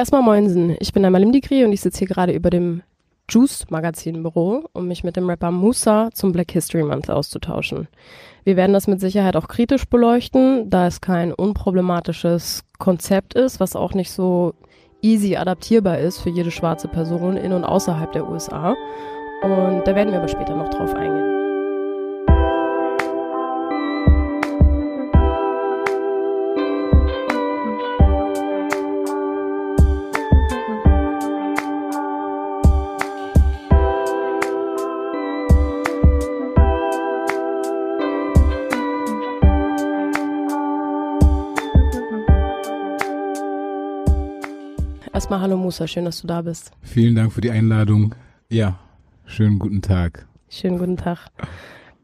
Erstmal Moinsen, ich bin einmal im Digri und ich sitze hier gerade über dem Juice Magazin Büro, um mich mit dem Rapper Musa zum Black History Month auszutauschen. Wir werden das mit Sicherheit auch kritisch beleuchten, da es kein unproblematisches Konzept ist, was auch nicht so easy adaptierbar ist für jede schwarze Person in und außerhalb der USA. Und da werden wir aber später noch drauf eingehen. Erstmal hallo Musa, schön, dass du da bist. Vielen Dank für die Einladung. Ja, schönen guten Tag. Schönen guten Tag.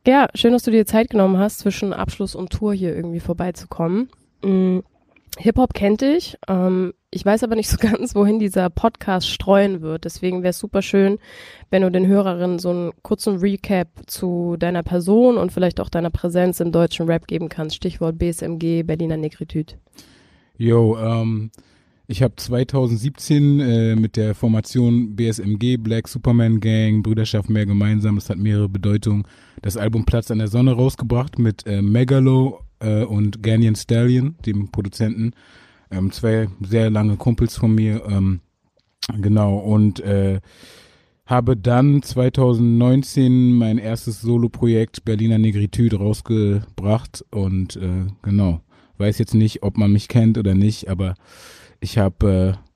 Ja, schön, dass du dir Zeit genommen hast, zwischen Abschluss und Tour hier irgendwie vorbeizukommen. Mhm. Hip-Hop kennt dich. Ähm, ich weiß aber nicht so ganz, wohin dieser Podcast streuen wird. Deswegen wäre es super schön, wenn du den Hörerinnen so einen kurzen Recap zu deiner Person und vielleicht auch deiner Präsenz im deutschen Rap geben kannst. Stichwort BSMG, Berliner Negritude. Jo, ähm, ich habe 2017 äh, mit der Formation BSMG, Black Superman Gang, Brüderschaft mehr gemeinsam, das hat mehrere Bedeutungen, das Album Platz an der Sonne rausgebracht mit äh, Megalo äh, und Ganyan Stallion, dem Produzenten. Ähm, zwei sehr lange Kumpels von mir. Ähm, genau, und äh, habe dann 2019 mein erstes Solo-Projekt Berliner Negritude rausgebracht und äh, genau, weiß jetzt nicht, ob man mich kennt oder nicht, aber ich habe äh,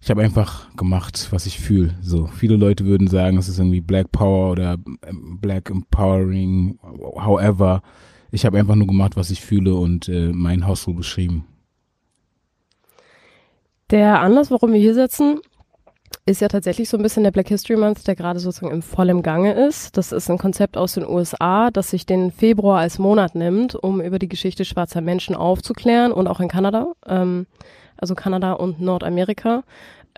ich habe einfach gemacht, was ich fühle. So viele Leute würden sagen, es ist irgendwie Black Power oder ähm, Black Empowering, however. Ich habe einfach nur gemacht, was ich fühle und äh, mein Hustle beschrieben. Der Anlass, warum wir hier sitzen, ist ja tatsächlich so ein bisschen der Black History Month, der gerade sozusagen im vollen Gange ist. Das ist ein Konzept aus den USA, das sich den Februar als Monat nimmt, um über die Geschichte schwarzer Menschen aufzuklären und auch in Kanada, ähm, also Kanada und Nordamerika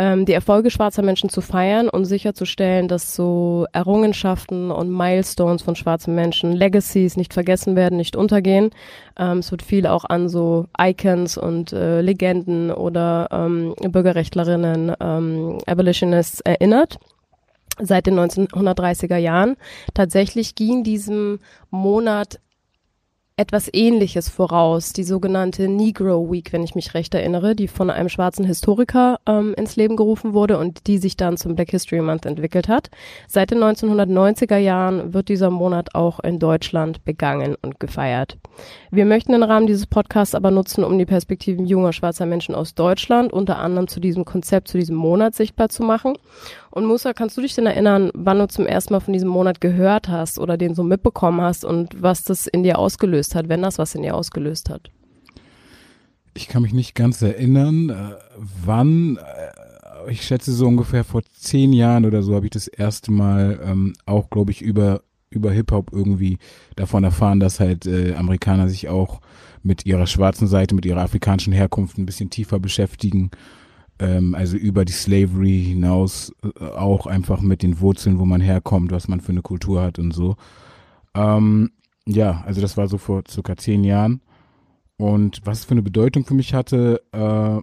ähm, die Erfolge schwarzer Menschen zu feiern und sicherzustellen, dass so Errungenschaften und Milestones von schwarzen Menschen, Legacies nicht vergessen werden, nicht untergehen. Ähm, es wird viel auch an so Icons und äh, Legenden oder ähm, Bürgerrechtlerinnen, ähm, Abolitionists erinnert seit den 1930er Jahren. Tatsächlich ging diesem Monat etwas Ähnliches voraus, die sogenannte Negro Week, wenn ich mich recht erinnere, die von einem schwarzen Historiker ähm, ins Leben gerufen wurde und die sich dann zum Black History Month entwickelt hat. Seit den 1990er Jahren wird dieser Monat auch in Deutschland begangen und gefeiert. Wir möchten den Rahmen dieses Podcasts aber nutzen, um die Perspektiven junger schwarzer Menschen aus Deutschland unter anderem zu diesem Konzept, zu diesem Monat sichtbar zu machen und Musa, kannst du dich denn erinnern, wann du zum ersten Mal von diesem Monat gehört hast oder den so mitbekommen hast und was das in dir ausgelöst hat, wenn das was in dir ausgelöst hat? Ich kann mich nicht ganz erinnern, äh, wann. Äh, ich schätze so ungefähr vor zehn Jahren oder so habe ich das erste Mal ähm, auch, glaube ich, über über Hip Hop irgendwie davon erfahren, dass halt äh, Amerikaner sich auch mit ihrer schwarzen Seite, mit ihrer afrikanischen Herkunft ein bisschen tiefer beschäftigen ähm, also über die Slavery hinaus äh, auch einfach mit den Wurzeln, wo man herkommt, was man für eine Kultur hat und so. Ähm, ja, also das war so vor circa zehn Jahren. Und was es für eine Bedeutung für mich hatte, äh,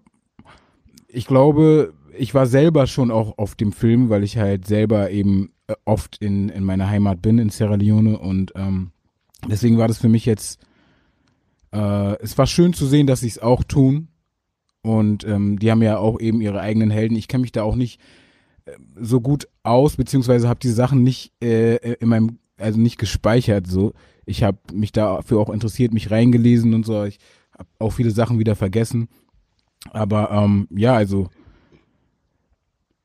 ich glaube, ich war selber schon auch auf dem Film, weil ich halt selber eben äh, oft in, in meiner Heimat bin, in Sierra Leone. Und ähm, deswegen war das für mich jetzt, äh, es war schön zu sehen, dass sie es auch tun. Und ähm, die haben ja auch eben ihre eigenen Helden. Ich kenne mich da auch nicht äh, so gut aus, beziehungsweise habe die Sachen nicht äh, in meinem, also nicht gespeichert. So, ich habe mich dafür auch interessiert, mich reingelesen und so. Ich habe auch viele Sachen wieder vergessen. Aber ähm, ja, also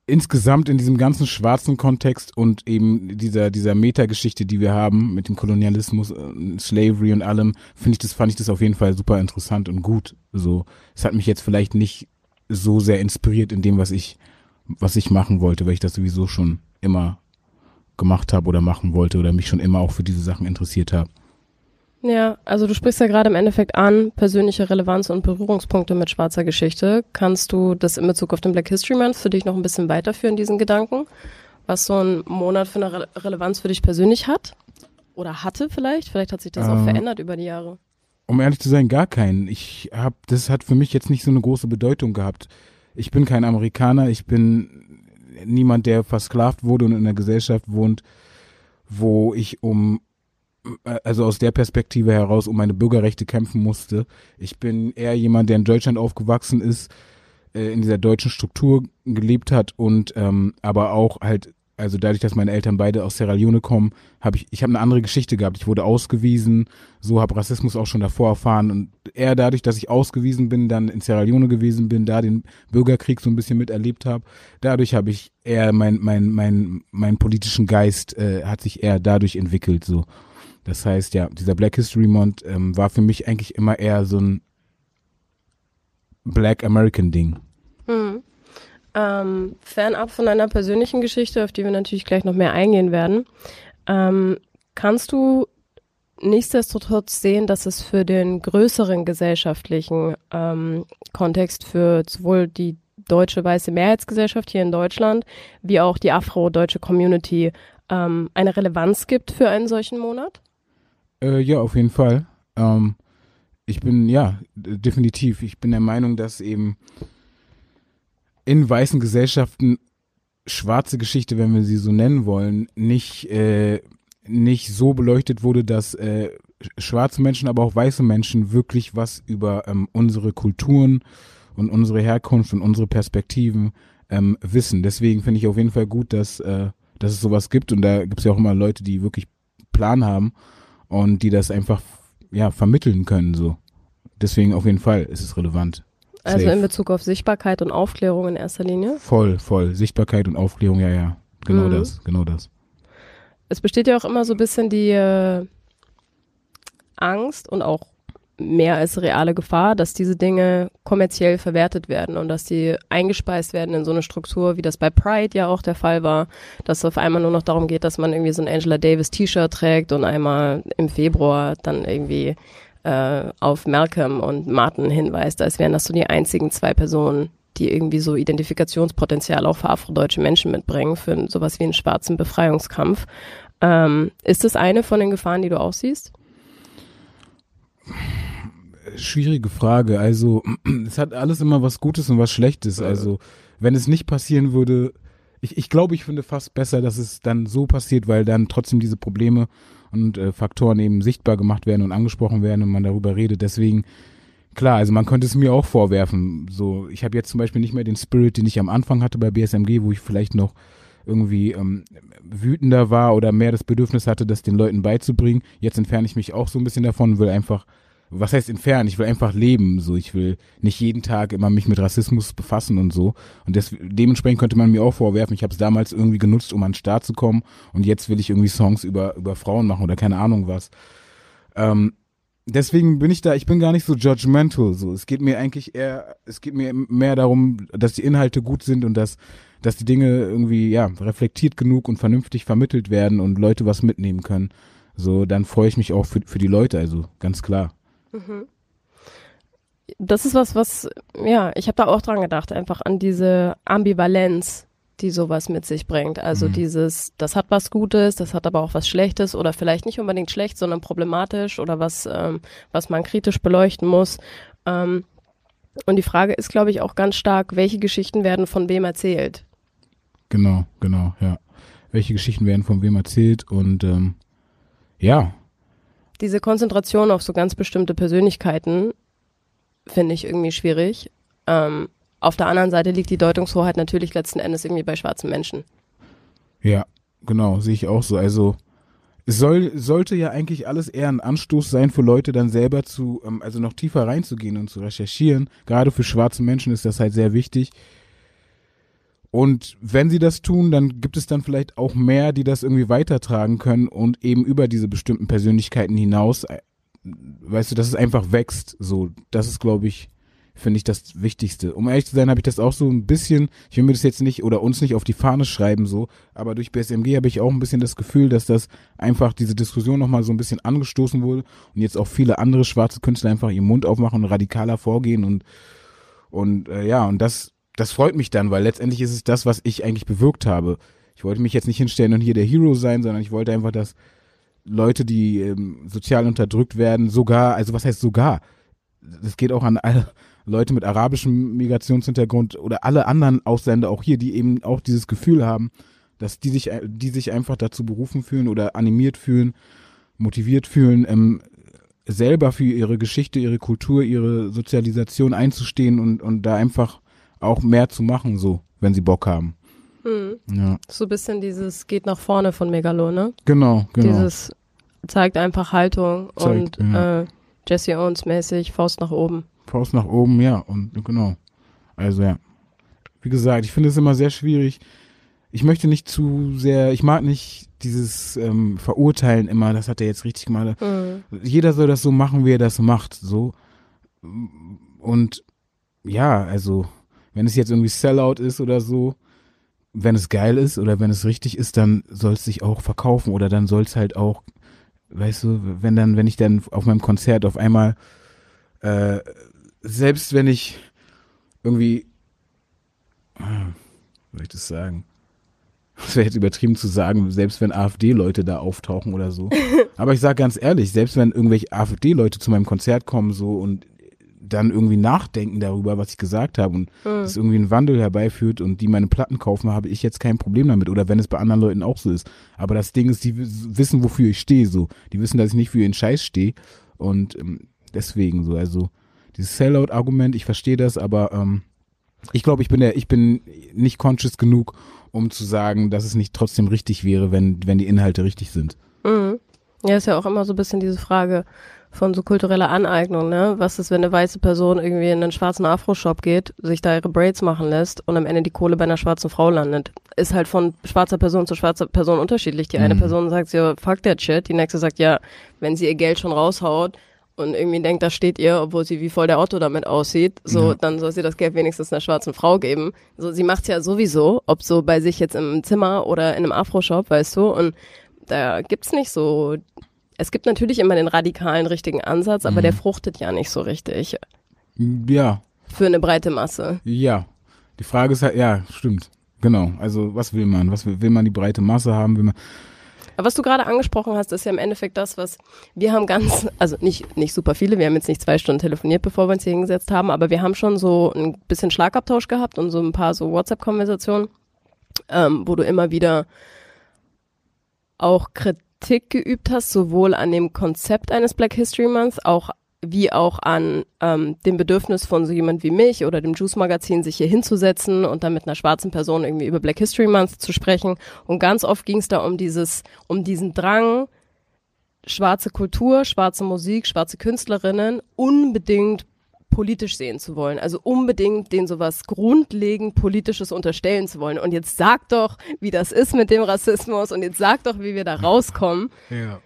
insgesamt in diesem ganzen schwarzen Kontext und eben dieser, dieser Metageschichte, die wir haben mit dem Kolonialismus, äh, Slavery und allem, finde ich das, fand ich das auf jeden Fall super interessant und gut. So, es hat mich jetzt vielleicht nicht so sehr inspiriert in dem, was ich, was ich machen wollte, weil ich das sowieso schon immer gemacht habe oder machen wollte oder mich schon immer auch für diese Sachen interessiert habe. Ja, also du sprichst ja gerade im Endeffekt an, persönliche Relevanz und Berührungspunkte mit schwarzer Geschichte. Kannst du das in Bezug auf den Black History Month für dich noch ein bisschen weiterführen, diesen Gedanken? Was so ein Monat für eine Re Relevanz für dich persönlich hat? Oder hatte vielleicht? Vielleicht hat sich das äh, auch verändert über die Jahre. Um ehrlich zu sein, gar keinen. Ich hab, das hat für mich jetzt nicht so eine große Bedeutung gehabt. ich bin kein Amerikaner, ich bin niemand, der versklavt wurde und in einer Gesellschaft wohnt, wo ich um also aus der Perspektive heraus um meine Bürgerrechte kämpfen musste. Ich bin eher jemand, der in Deutschland aufgewachsen ist, äh, in dieser deutschen Struktur gelebt hat und ähm, aber auch halt also dadurch, dass meine Eltern beide aus Sierra Leone kommen, habe ich, ich habe eine andere Geschichte gehabt. Ich wurde ausgewiesen, so habe Rassismus auch schon davor erfahren und eher dadurch, dass ich ausgewiesen bin, dann in Sierra Leone gewesen bin, da den Bürgerkrieg so ein bisschen miterlebt habe. Dadurch habe ich eher mein mein mein mein politischen Geist äh, hat sich eher dadurch entwickelt so. Das heißt ja, dieser Black History Month ähm, war für mich eigentlich immer eher so ein Black American Ding. Hm. Ähm, fernab von deiner persönlichen Geschichte, auf die wir natürlich gleich noch mehr eingehen werden, ähm, kannst du nichtsdestotrotz sehen, dass es für den größeren gesellschaftlichen ähm, Kontext für sowohl die deutsche weiße Mehrheitsgesellschaft hier in Deutschland wie auch die afro-deutsche Community ähm, eine Relevanz gibt für einen solchen Monat? Äh, ja, auf jeden Fall. Ähm, ich bin, ja, definitiv. Ich bin der Meinung, dass eben in weißen Gesellschaften schwarze Geschichte, wenn wir sie so nennen wollen, nicht, äh, nicht so beleuchtet wurde, dass äh, schwarze Menschen, aber auch weiße Menschen wirklich was über ähm, unsere Kulturen und unsere Herkunft und unsere Perspektiven ähm, wissen. Deswegen finde ich auf jeden Fall gut, dass, äh, dass es sowas gibt und da gibt es ja auch immer Leute, die wirklich Plan haben und die das einfach ja vermitteln können so. Deswegen auf jeden Fall ist es relevant. Also Safe. in Bezug auf Sichtbarkeit und Aufklärung in erster Linie? Voll, voll. Sichtbarkeit und Aufklärung, ja, ja. Genau mhm. das, genau das. Es besteht ja auch immer so ein bisschen die äh, Angst und auch mehr als reale Gefahr, dass diese Dinge kommerziell verwertet werden und dass die eingespeist werden in so eine Struktur, wie das bei Pride ja auch der Fall war, dass es auf einmal nur noch darum geht, dass man irgendwie so ein Angela Davis T-Shirt trägt und einmal im Februar dann irgendwie äh, auf Malcolm und Martin hinweist, als wären das so die einzigen zwei Personen, die irgendwie so Identifikationspotenzial auch für afrodeutsche Menschen mitbringen, für sowas wie einen schwarzen Befreiungskampf. Ähm, ist das eine von den Gefahren, die du auch siehst? Schwierige Frage. Also, es hat alles immer was Gutes und was Schlechtes. Also, wenn es nicht passieren würde, ich, ich glaube, ich finde fast besser, dass es dann so passiert, weil dann trotzdem diese Probleme und äh, Faktoren eben sichtbar gemacht werden und angesprochen werden und man darüber redet. Deswegen, klar, also man könnte es mir auch vorwerfen. So, ich habe jetzt zum Beispiel nicht mehr den Spirit, den ich am Anfang hatte bei BSMG, wo ich vielleicht noch irgendwie ähm, wütender war oder mehr das Bedürfnis hatte, das den Leuten beizubringen. Jetzt entferne ich mich auch so ein bisschen davon, will einfach was heißt entfernen? Ich will einfach leben, so ich will nicht jeden Tag immer mich mit Rassismus befassen und so. Und das, dementsprechend könnte man mir auch vorwerfen, ich habe es damals irgendwie genutzt, um an den Start zu kommen und jetzt will ich irgendwie Songs über über Frauen machen oder keine Ahnung was. Ähm, deswegen bin ich da, ich bin gar nicht so judgmental. So, es geht mir eigentlich eher, es geht mir mehr darum, dass die Inhalte gut sind und dass dass die Dinge irgendwie ja reflektiert genug und vernünftig vermittelt werden und Leute was mitnehmen können. So, dann freue ich mich auch für für die Leute, also ganz klar. Mhm. Das ist was, was, ja, ich habe da auch dran gedacht, einfach an diese Ambivalenz, die sowas mit sich bringt. Also mhm. dieses, das hat was Gutes, das hat aber auch was Schlechtes oder vielleicht nicht unbedingt schlecht, sondern problematisch oder was, ähm, was man kritisch beleuchten muss. Ähm, und die Frage ist, glaube ich, auch ganz stark, welche Geschichten werden von wem erzählt? Genau, genau, ja. Welche Geschichten werden von wem erzählt und ähm, ja, diese Konzentration auf so ganz bestimmte Persönlichkeiten finde ich irgendwie schwierig. Ähm, auf der anderen Seite liegt die Deutungshoheit natürlich letzten Endes irgendwie bei schwarzen Menschen. Ja, genau, sehe ich auch so. Also es soll, sollte ja eigentlich alles eher ein Anstoß sein für Leute, dann selber zu, ähm, also noch tiefer reinzugehen und zu recherchieren. Gerade für schwarze Menschen ist das halt sehr wichtig, und wenn sie das tun, dann gibt es dann vielleicht auch mehr, die das irgendwie weitertragen können und eben über diese bestimmten Persönlichkeiten hinaus, äh, weißt du, dass es einfach wächst. So, das ist, glaube ich, finde ich das Wichtigste. Um ehrlich zu sein, habe ich das auch so ein bisschen, ich will mir das jetzt nicht oder uns nicht auf die Fahne schreiben, so, aber durch BSMG habe ich auch ein bisschen das Gefühl, dass das einfach diese Diskussion nochmal so ein bisschen angestoßen wurde und jetzt auch viele andere schwarze Künstler einfach ihren Mund aufmachen und radikaler vorgehen und und äh, ja, und das das freut mich dann, weil letztendlich ist es das, was ich eigentlich bewirkt habe. Ich wollte mich jetzt nicht hinstellen und hier der Hero sein, sondern ich wollte einfach, dass Leute, die ähm, sozial unterdrückt werden, sogar, also was heißt sogar? Das geht auch an alle, Leute mit arabischem Migrationshintergrund oder alle anderen Ausländer auch hier, die eben auch dieses Gefühl haben, dass die sich, die sich einfach dazu berufen fühlen oder animiert fühlen, motiviert fühlen, ähm, selber für ihre Geschichte, ihre Kultur, ihre Sozialisation einzustehen und, und da einfach auch mehr zu machen, so, wenn sie Bock haben. Mhm. Ja. So ein bisschen dieses geht nach vorne von Megalo, ne? Genau, genau. Dieses zeigt einfach Haltung zeigt, und ja. äh, Jesse Owens mäßig Faust nach oben. Faust nach oben, ja, und genau. Also ja. Wie gesagt, ich finde es immer sehr schwierig. Ich möchte nicht zu sehr, ich mag nicht dieses ähm, Verurteilen immer, das hat er jetzt richtig gemacht. Mhm. Jeder soll das so machen, wie er das macht, so. Und ja, also, wenn es jetzt irgendwie Sellout ist oder so, wenn es geil ist oder wenn es richtig ist, dann soll es sich auch verkaufen oder dann soll es halt auch, weißt du, wenn dann, wenn ich dann auf meinem Konzert auf einmal, äh, selbst wenn ich irgendwie, ah, wie soll ich das sagen? Das wäre jetzt übertrieben zu sagen, selbst wenn AfD-Leute da auftauchen oder so. Aber ich sage ganz ehrlich, selbst wenn irgendwelche AfD-Leute zu meinem Konzert kommen so und dann irgendwie nachdenken darüber, was ich gesagt habe und mhm. es irgendwie einen Wandel herbeiführt und die meine Platten kaufen, habe ich jetzt kein Problem damit. Oder wenn es bei anderen Leuten auch so ist. Aber das Ding ist, die wissen, wofür ich stehe, so. Die wissen, dass ich nicht für ihren Scheiß stehe. Und ähm, deswegen so, also dieses Sellout-Argument, ich verstehe das, aber ähm, ich glaube, ich bin der, ich bin nicht conscious genug, um zu sagen, dass es nicht trotzdem richtig wäre, wenn, wenn die Inhalte richtig sind. Mhm. Ja, ist ja auch immer so ein bisschen diese Frage, von so kultureller Aneignung, ne? Was ist, wenn eine weiße Person irgendwie in einen schwarzen Afro-Shop geht, sich da ihre Braids machen lässt und am Ende die Kohle bei einer schwarzen Frau landet? Ist halt von schwarzer Person zu schwarzer Person unterschiedlich. Die eine mhm. Person sagt ja, fuck that shit, die nächste sagt ja, wenn sie ihr Geld schon raushaut und irgendwie denkt, da steht ihr, obwohl sie wie voll der Otto damit aussieht, so, ja. dann soll sie das Geld wenigstens einer schwarzen Frau geben. So, sie macht's ja sowieso, ob so bei sich jetzt im Zimmer oder in einem Afro-Shop, weißt du, und da gibt's nicht so es gibt natürlich immer den radikalen richtigen Ansatz, aber mhm. der fruchtet ja nicht so richtig. Ja. Für eine breite Masse. Ja. Die Frage ist halt, ja, stimmt. Genau. Also, was will man? Was will, will man die breite Masse haben? Will man aber was du gerade angesprochen hast, ist ja im Endeffekt das, was wir haben ganz, also nicht, nicht super viele, wir haben jetzt nicht zwei Stunden telefoniert, bevor wir uns hier hingesetzt haben, aber wir haben schon so ein bisschen Schlagabtausch gehabt und so ein paar so WhatsApp-Konversationen, ähm, wo du immer wieder auch Kritik Kritik geübt hast, sowohl an dem Konzept eines Black History Month, auch wie auch an ähm, dem Bedürfnis von so jemand wie mich oder dem Juice Magazin, sich hier hinzusetzen und dann mit einer schwarzen Person irgendwie über Black History Month zu sprechen. Und ganz oft ging es da um dieses, um diesen Drang, schwarze Kultur, schwarze Musik, schwarze Künstlerinnen unbedingt politisch sehen zu wollen. Also unbedingt den sowas grundlegend Politisches unterstellen zu wollen. Und jetzt sag doch, wie das ist mit dem Rassismus und jetzt sag doch, wie wir da rauskommen. Ja.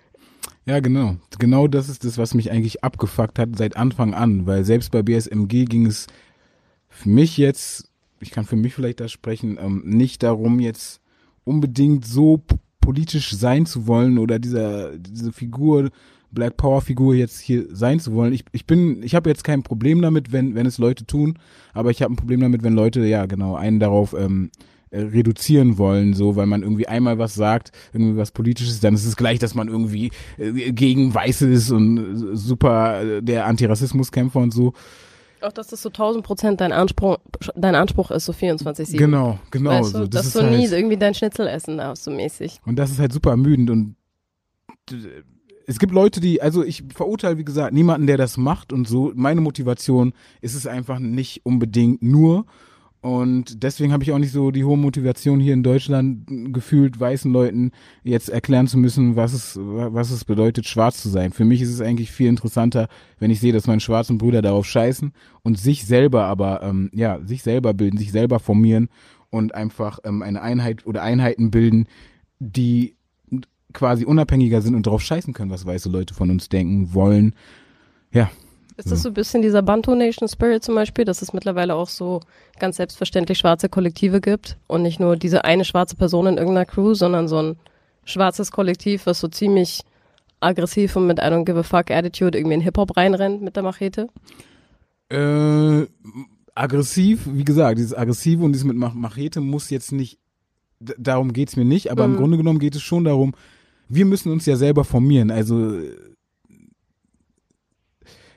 Ja, genau. Genau das ist das, was mich eigentlich abgefuckt hat seit Anfang an, weil selbst bei BSMG ging es für mich jetzt, ich kann für mich vielleicht da sprechen, ähm, nicht darum, jetzt unbedingt so politisch sein zu wollen oder dieser, diese Figur Black Power Figur jetzt hier sein zu wollen. Ich, ich bin, ich habe jetzt kein Problem damit, wenn, wenn es Leute tun, aber ich habe ein Problem damit, wenn Leute, ja genau, einen darauf ähm, äh, reduzieren wollen, so, weil man irgendwie einmal was sagt, irgendwie was Politisches, dann ist es gleich, dass man irgendwie äh, gegen Weiße ist und äh, super äh, der Antirassismuskämpfer und so. Auch, dass das so 1000 Prozent dein Anspruch, dein Anspruch ist, so 24-7. Genau, genau. Weißt du, so. das dass du halt, nie irgendwie dein Schnitzel essen darfst, so mäßig. Und das ist halt super ermüdend und es gibt Leute, die, also ich verurteile, wie gesagt, niemanden, der das macht und so. Meine Motivation ist es einfach nicht unbedingt nur. Und deswegen habe ich auch nicht so die hohe Motivation hier in Deutschland gefühlt, weißen Leuten jetzt erklären zu müssen, was es, was es bedeutet, schwarz zu sein. Für mich ist es eigentlich viel interessanter, wenn ich sehe, dass meine schwarzen Brüder darauf scheißen und sich selber aber, ähm, ja, sich selber bilden, sich selber formieren und einfach ähm, eine Einheit oder Einheiten bilden, die quasi unabhängiger sind und drauf scheißen können, was weiße Leute von uns denken, wollen. Ja. Ist das so ein bisschen dieser Bantu Nation Spirit zum Beispiel, dass es mittlerweile auch so ganz selbstverständlich schwarze Kollektive gibt und nicht nur diese eine schwarze Person in irgendeiner Crew, sondern so ein schwarzes Kollektiv, was so ziemlich aggressiv und mit don't give a fuck Attitude irgendwie in Hip-Hop reinrennt mit der Machete? Äh, aggressiv, wie gesagt, dieses Aggressive und dieses mit Machete muss jetzt nicht, darum geht's mir nicht, aber mhm. im Grunde genommen geht es schon darum, wir müssen uns ja selber formieren. Also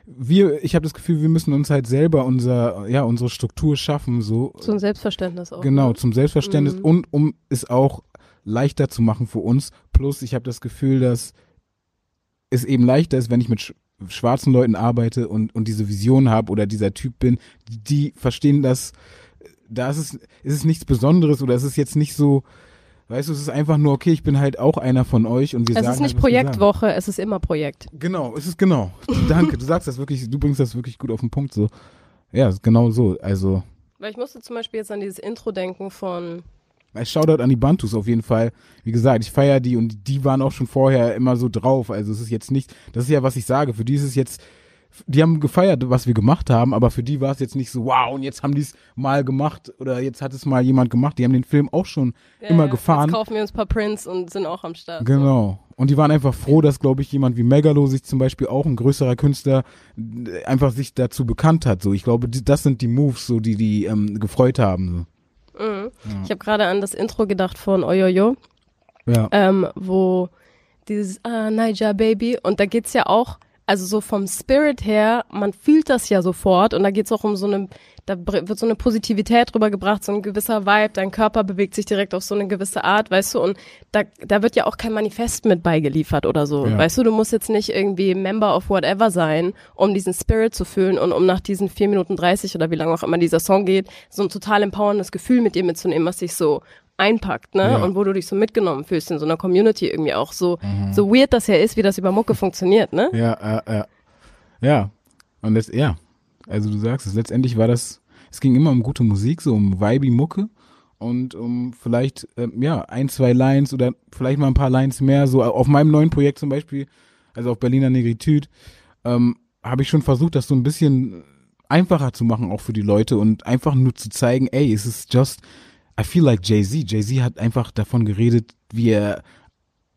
wir, ich habe das Gefühl, wir müssen uns halt selber unser, ja, unsere Struktur schaffen, so. Zum Selbstverständnis auch. Genau, ne? zum Selbstverständnis Mhm. und um es auch leichter zu machen für uns. Plus, ich habe das Gefühl, dass es eben leichter ist, wenn ich mit sch schwarzen Leuten arbeite und, und diese Vision habe oder dieser Typ bin, die verstehen das, da ist es, ist es nichts Besonderes oder es ist jetzt nicht so, weißt du, es ist einfach nur, okay, ich bin halt auch einer von euch und wir Es sagen ist nicht halt, wir sagen. Projektwoche, es ist immer Projekt. Genau, es ist genau. Danke, du sagst das wirklich, du bringst das wirklich gut auf den Punkt so. Ja, ist genau so. Also, Weil ich musste zum Beispiel jetzt an dieses Intro denken von Shoutout an die Bantus auf jeden Fall. Wie gesagt, ich feiere die und die waren auch schon vorher immer so drauf. Also es ist jetzt nicht, das ist ja, was ich sage. Für die ist es jetzt, die haben gefeiert, was wir gemacht haben, aber für die war es jetzt nicht so, wow, und jetzt haben die es mal gemacht oder jetzt hat es mal jemand gemacht. Die haben den Film auch schon immer Ja, gefahren. Jetzt kaufen wir uns ein paar Prints und sind auch am Start. Genau. Und die waren einfach froh, dass, glaube ich, jemand wie Megalo sich zum Beispiel auch ein größerer Künstler einfach sich dazu bekannt hat. So, ich glaube, die, das sind die Moves, so die die ähm, gefreut haben. So. Mhm. Ich habe gerade an das Intro gedacht von Oyoyo, So. Ja. ähm, wo dieses ah, Niger Baby und da geht's ja auch, also so vom Spirit her, man fühlt das ja sofort und da geht's auch um so eine, da wird so eine Positivität rübergebracht, so ein gewisser Vibe, dein Körper bewegt sich direkt auf so eine gewisse Art, weißt du, und da, da wird ja auch kein Manifest mit beigeliefert oder so, Ja. weißt du, du musst jetzt nicht irgendwie Member of whatever sein, um diesen Spirit zu fühlen und um nach diesen vier Minuten 30 oder wie lange auch immer dieser Song geht, so ein total empowerndes Gefühl mit dir mitzunehmen, was dich so einpackt, ne? Ja. Und wo du dich so mitgenommen fühlst in so einer Community irgendwie auch so, so weird das ja ist, wie das über Mucke funktioniert, ne? Ja, ja, ja. Ja. Und das, ja. Also du sagst es, letztendlich war das, es ging immer um gute Musik, so um vibey Mucke und um vielleicht, ähm, ja, ein, zwei Lines oder vielleicht mal ein paar Lines mehr. So auf meinem neuen Projekt zum Beispiel, also auf Berliner Negritude, ähm, habe ich schon versucht, das so ein bisschen einfacher zu machen, auch für die Leute und einfach nur zu zeigen, ey, es ist just, I feel like Jay-Z. Jay-Z hat einfach davon geredet, wie er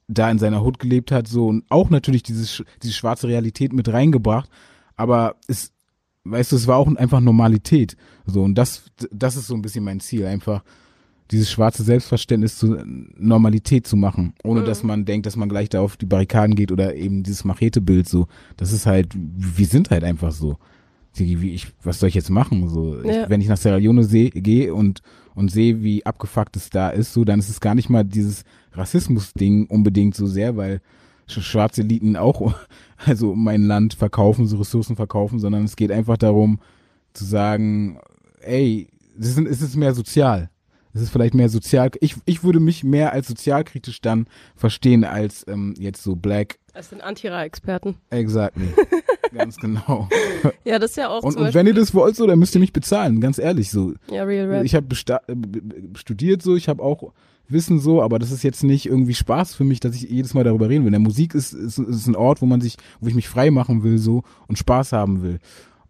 da in seiner Hut gelebt hat, so und auch natürlich dieses, diese schwarze Realität mit reingebracht, aber es, weißt du, es war auch einfach Normalität, so und das, das ist so ein bisschen mein Ziel, einfach dieses schwarze Selbstverständnis zu Normalität zu machen, ohne dass man denkt, dass man gleich da auf die Barrikaden geht oder eben dieses Machete-Bild so, das ist halt, wir sind halt einfach so. Wie ich, was soll ich jetzt machen? So, Ja. ich, wenn ich nach Sierra Leone gehe und und sehe, wie abgefuckt es da ist, so, dann ist es gar nicht mal dieses Rassismus-Ding unbedingt so sehr, weil sch- schwarze Eliten auch, also mein Land verkaufen, so Ressourcen verkaufen, sondern es geht einfach darum, zu sagen, ey, es ist, es ist mehr sozial. Es ist vielleicht mehr sozial. Ich, ich würde mich mehr als sozialkritisch dann verstehen als ähm, jetzt so black. Das sind Antira-Experten. Exactly. Ganz genau. Ja, das ist ja auch Und, und wenn ihr das wollt, so, dann müsst ihr mich bezahlen. Ganz ehrlich, so. ja, Real Rap. Ich habe studiert so, ich habe auch Wissen so, aber das ist jetzt nicht irgendwie Spaß für mich, dass ich jedes Mal darüber reden will. Der Musik ist, ist, ist ein Ort, wo man sich, wo ich mich frei machen will so und Spaß haben will.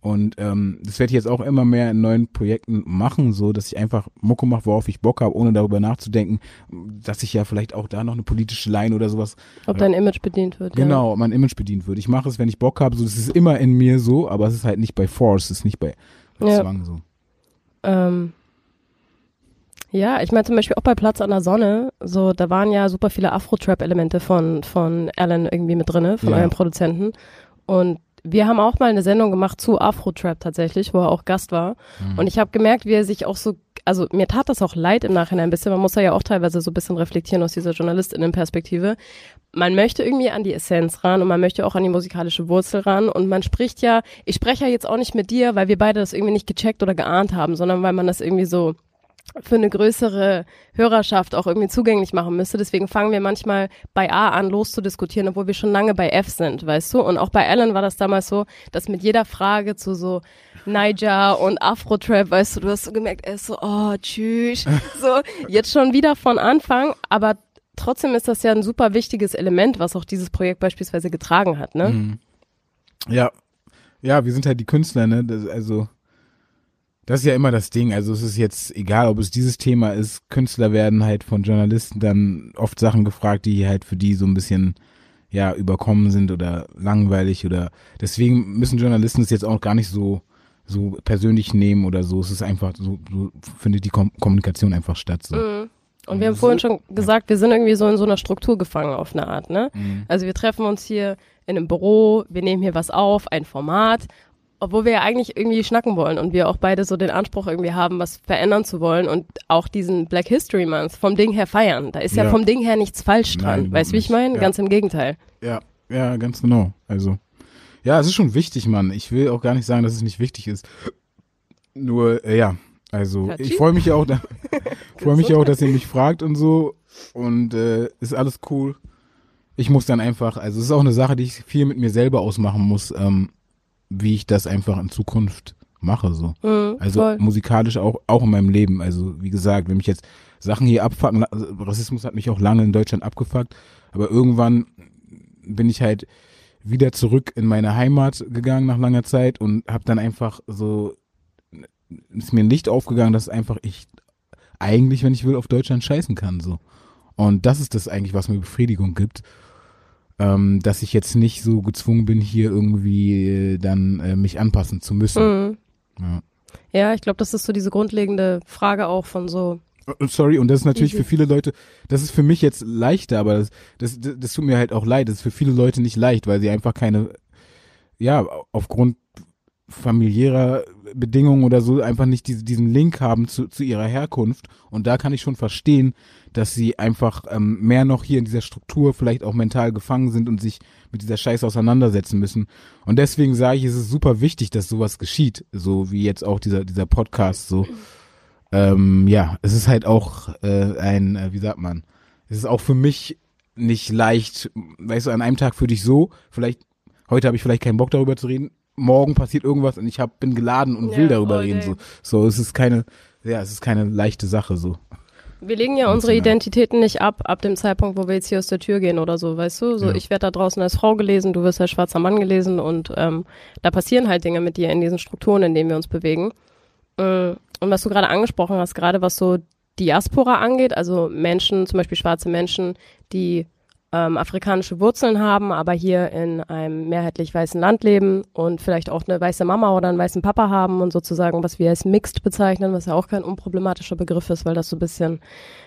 Und ähm, das werde ich jetzt auch immer mehr in neuen Projekten machen, so dass ich einfach Mucke mache, worauf ich Bock habe, ohne darüber nachzudenken, dass ich ja vielleicht auch da noch eine politische Line oder sowas Ob dein Image bedient wird. Ja. genau mein Image bedient wird. Ich mache es, wenn ich Bock habe, so das ist immer in mir so, aber es ist halt nicht bei Force, es ist nicht bei, bei Ja. Zwang so. Ähm, ja, ich meine zum Beispiel auch bei Platz an der Sonne, so da waren ja super viele Afro-Trap-Elemente von, von Alan irgendwie mit drinne, von Ja. euren Produzenten. Und wir haben auch mal eine Sendung gemacht zu Afro-Trap tatsächlich, wo er auch Gast war. Mhm. Und ich habe gemerkt, wie er sich auch so, also mir tat das auch leid im Nachhinein ein bisschen. Man muss ja auch teilweise so ein bisschen reflektieren aus dieser JournalistInnen-Perspektive. Man möchte irgendwie an die Essenz ran und man möchte auch an die musikalische Wurzel ran. Und man spricht ja, ich spreche ja jetzt auch nicht mit dir, weil wir beide das irgendwie nicht gecheckt oder geahnt haben, sondern weil man das irgendwie so für eine größere Hörerschaft auch irgendwie zugänglich machen müsste. Deswegen fangen wir manchmal bei A an loszudiskutieren, obwohl wir schon lange bei F sind, weißt du? Und auch bei Alan war das damals so, dass mit jeder Frage zu so Niger und Afro-Trap, weißt du, du hast so gemerkt, er ist so, oh, tschüss. So, jetzt schon wieder von Anfang, aber trotzdem ist das ja ein super wichtiges Element, was auch dieses Projekt beispielsweise getragen hat, ne? Mhm. Ja, ja, wir sind halt die Künstler, ne? Das, also, das ist ja immer das Ding. Also es ist jetzt egal, ob es dieses Thema ist. Künstler werden halt von Journalisten dann oft Sachen gefragt, die halt für die so ein bisschen ja überkommen sind oder langweilig oder deswegen müssen Journalisten es jetzt auch gar nicht so so persönlich nehmen oder so. Es ist einfach so, so findet die Kom Kommunikation einfach statt. So. Mhm. Und wir haben vorhin schon gesagt, wir sind irgendwie so in so einer Struktur gefangen auf eine Art, ne? Mhm. Also wir treffen uns hier in einem Büro, wir nehmen hier was auf, ein Format, obwohl wir ja eigentlich irgendwie schnacken wollen und wir auch beide so den Anspruch irgendwie haben, was verändern zu wollen und auch diesen Black History Month vom Ding her feiern. Da ist ja, ja vom Ding her nichts falsch dran. Nein, weißt du, wie ich meine? Ja. Ganz im Gegenteil. Ja, ja, ganz genau. Also, ja, es ist schon wichtig, Mann. Ich will auch gar nicht sagen, dass es nicht wichtig ist. Nur, äh, ja, also Hatschi? ich freue mich ja auch, da, freue mich ja auch, dass ihr mich fragt und so. Und äh, ist alles cool. Ich muss dann einfach, also es ist auch eine Sache, die ich viel mit mir selber ausmachen muss, ähm, wie ich das einfach in Zukunft mache. So. Mhm, also voll. musikalisch auch, auch in meinem Leben. Also wie gesagt, wenn mich jetzt Sachen hier abfucken, also Rassismus hat mich auch lange in Deutschland abgefuckt, aber irgendwann bin ich halt wieder zurück in meine Heimat gegangen nach langer Zeit und habe dann einfach so ist mir ein Licht aufgegangen, dass einfach ich eigentlich, wenn ich will, auf Deutschland scheißen kann. So. Und das ist das eigentlich, was mir Befriedigung gibt. Ähm, dass ich jetzt nicht so gezwungen bin, hier irgendwie äh, dann äh, mich anpassen zu müssen. Mhm. Ja. ja, ich glaube, das ist so diese grundlegende Frage auch von so. Äh, sorry, und das ist natürlich für viele Leute, das ist für mich jetzt leichter, aber das, das, das tut mir halt auch leid. Das ist für viele Leute nicht leicht, weil sie einfach keine, ja, aufgrund familiärer Bedingungen oder so einfach nicht diese, diesen Link haben zu, zu ihrer Herkunft. Und da kann ich schon verstehen, dass sie einfach ähm, mehr noch hier in dieser Struktur vielleicht auch mental gefangen sind und sich mit dieser Scheiße auseinandersetzen müssen. Und deswegen sage ich, es ist super wichtig, dass sowas geschieht, so wie jetzt auch dieser, dieser Podcast so. Ähm, ja, es ist halt auch äh, ein, äh, wie sagt man, es ist auch für mich nicht leicht, weißt du, an einem Tag für dich so, vielleicht, heute habe ich vielleicht keinen Bock darüber zu reden, morgen passiert irgendwas und ich hab, bin geladen und ja, will darüber reden. So. so, es ist keine, ja, es ist keine leichte Sache so. Wir legen ja unsere Identitäten nicht ab, ab dem Zeitpunkt, wo wir jetzt hier aus der Tür gehen oder so, weißt du? So, ja. ich werde da draußen als Frau gelesen, du wirst als schwarzer Mann gelesen und ähm, da passieren halt Dinge mit dir in diesen Strukturen, in denen wir uns bewegen. Äh, und was du gerade angesprochen hast, gerade was so Diaspora angeht, also Menschen, zum Beispiel schwarze Menschen, die ähm, afrikanische Wurzeln haben, aber hier in einem mehrheitlich weißen Land leben und vielleicht auch eine weiße Mama oder einen weißen Papa haben und sozusagen, was wir als Mixed bezeichnen, was ja auch kein unproblematischer Begriff ist, weil das so ein bisschen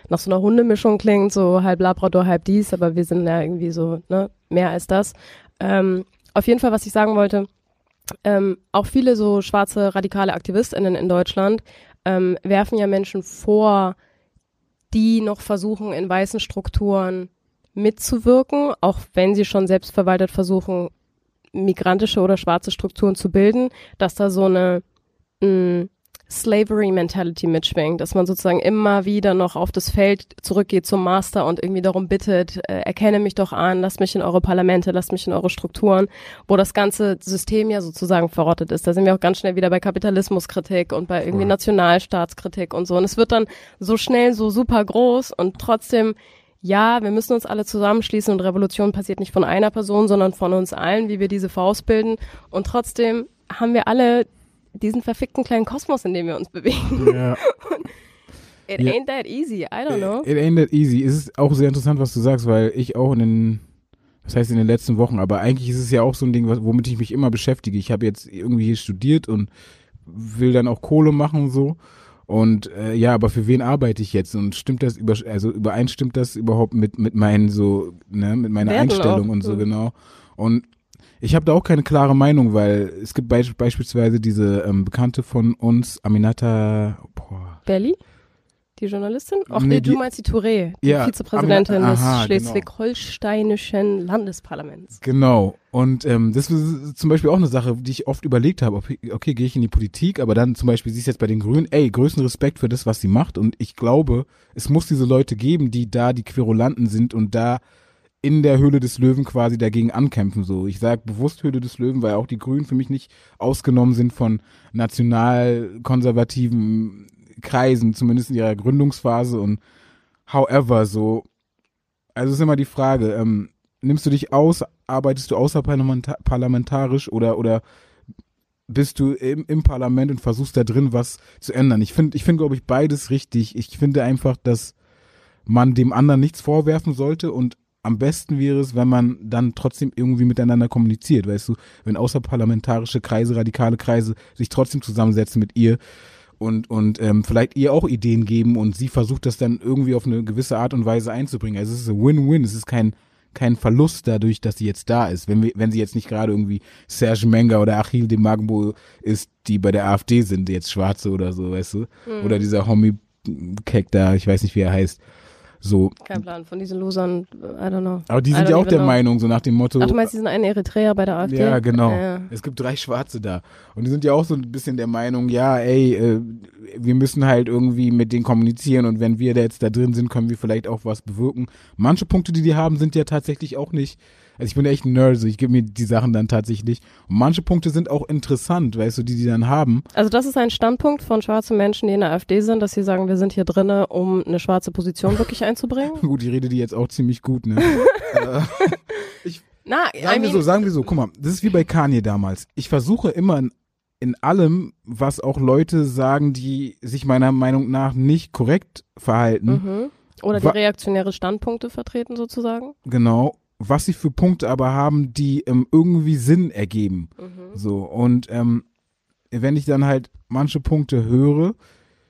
nach so einer Hundemischung klingt, so halb Labrador, halb dies, aber wir sind ja irgendwie so ne, mehr als das. Ähm, auf jeden Fall, was ich sagen wollte, ähm, auch viele so schwarze radikale AktivistInnen in Deutschland ähm, werfen ja Menschen vor, die noch versuchen, in weißen Strukturen mitzuwirken, auch wenn sie schon selbstverwaltet versuchen, migrantische oder schwarze Strukturen zu bilden, dass da so eine mh, mm, Slavery Mentality mitschwingt, dass man sozusagen immer wieder noch auf das Feld zurückgeht zum Master und irgendwie darum bittet, äh, erkenne mich doch an, lasst mich in eure Parlamente, lasst mich in eure Strukturen, wo das ganze System ja sozusagen verrottet ist. Da sind wir auch ganz schnell wieder bei Kapitalismuskritik und bei irgendwie Nationalstaatskritik und so. Und es wird dann so schnell so super groß und trotzdem ja, wir müssen uns alle zusammenschließen und Revolution passiert nicht von einer Person, sondern von uns allen, wie wir diese Faust bilden. Und trotzdem haben wir alle diesen verfickten kleinen Kosmos, in dem wir uns bewegen. Ja. It ja. ain't that easy, I don't know. It, ain't that easy. Es ist auch sehr interessant, was du sagst, weil ich auch in den, das heißt in den letzten Wochen, aber eigentlich ist es ja auch so ein Ding, womit ich mich immer beschäftige. Ich habe jetzt irgendwie hier studiert und will dann auch Kohle machen und so. Und äh, ja, aber für wen arbeite ich jetzt? Und stimmt das über, also übereinstimmt das überhaupt mit mit meinen so, ne, mit meiner Werden Einstellung auch. und so mhm. genau? Und ich habe da auch keine klare Meinung, weil es gibt be beispielsweise diese ähm, Bekannte von uns, Aminata boah. Belly? Die Journalistin? Ach nee, nee du meinst die Touré, die ja, Vizepräsidentin aha, des genau. schleswig-holsteinischen Landesparlaments. Genau. Und ähm, das ist zum Beispiel auch eine Sache, die ich oft überlegt habe. Okay, okay gehe ich in die Politik, aber dann zum Beispiel siehst du jetzt bei den Grünen, ey, größten Respekt für das, was sie macht. Und ich glaube, es muss diese Leute geben, die da die Querulanten sind und da in der Höhle des Löwen quasi dagegen ankämpfen. So, ich sage bewusst Höhle des Löwen, weil auch die Grünen für mich nicht ausgenommen sind von nationalkonservativen Kreisen, zumindest in ihrer Gründungsphase und however so. Also ist immer die Frage, ähm, nimmst du dich aus, arbeitest du außerparlamentarisch oder, oder bist du im, im Parlament und versuchst da drin was zu ändern? Ich finde, ich finde, glaube ich, beides richtig. Ich finde einfach, dass man dem anderen nichts vorwerfen sollte und am besten wäre es, wenn man dann trotzdem irgendwie miteinander kommuniziert, weißt du, wenn außerparlamentarische Kreise, radikale Kreise sich trotzdem zusammensetzen mit ihr und, und ähm, vielleicht ihr auch Ideen geben und sie versucht das dann irgendwie auf eine gewisse Art und Weise einzubringen. Also es ist ein Win-Win, es ist kein, kein Verlust dadurch, dass sie jetzt da ist. Wenn, wir, wenn sie jetzt nicht gerade irgendwie Serge Menger oder Achille de Magbo ist, die bei der AfD sind, jetzt Schwarze oder so, weißt du? Mhm. Oder dieser Homie Keck da, ich weiß nicht, wie er heißt. So. Kein Plan von diesen Losern, I don't know. Aber die sind ja auch der know. Meinung, so nach dem Motto. Ach, du meinst, die sind ein Eritreer bei der AfD? Ja, genau. Ja. Es gibt drei Schwarze da. Und die sind ja auch so ein bisschen der Meinung, ja, ey, äh, wir müssen halt irgendwie mit denen kommunizieren und wenn wir da jetzt da drin sind, können wir vielleicht auch was bewirken. Manche Punkte, die die haben, sind ja tatsächlich auch nicht also ich bin echt ein Nerd, so ich gebe mir die Sachen dann tatsächlich. Und manche Punkte sind auch interessant, weißt du, die die dann haben. Also das ist ein Standpunkt von schwarzen Menschen, die in der AfD sind, dass sie sagen, wir sind hier drinne, um eine schwarze Position wirklich einzubringen. gut, die rede die jetzt auch ziemlich gut, ne? Äh, ich, Na, sagen I mean, wir so, sagen wir so, guck mal, das ist wie bei Kanye damals. Ich versuche immer in, in allem, was auch Leute sagen, die sich meiner Meinung nach nicht korrekt verhalten. Mhm. Oder die reaktionäre Standpunkte vertreten sozusagen. Genau was sie für Punkte aber haben, die ähm, irgendwie Sinn ergeben. Mhm. So, und ähm, wenn ich dann halt manche Punkte höre,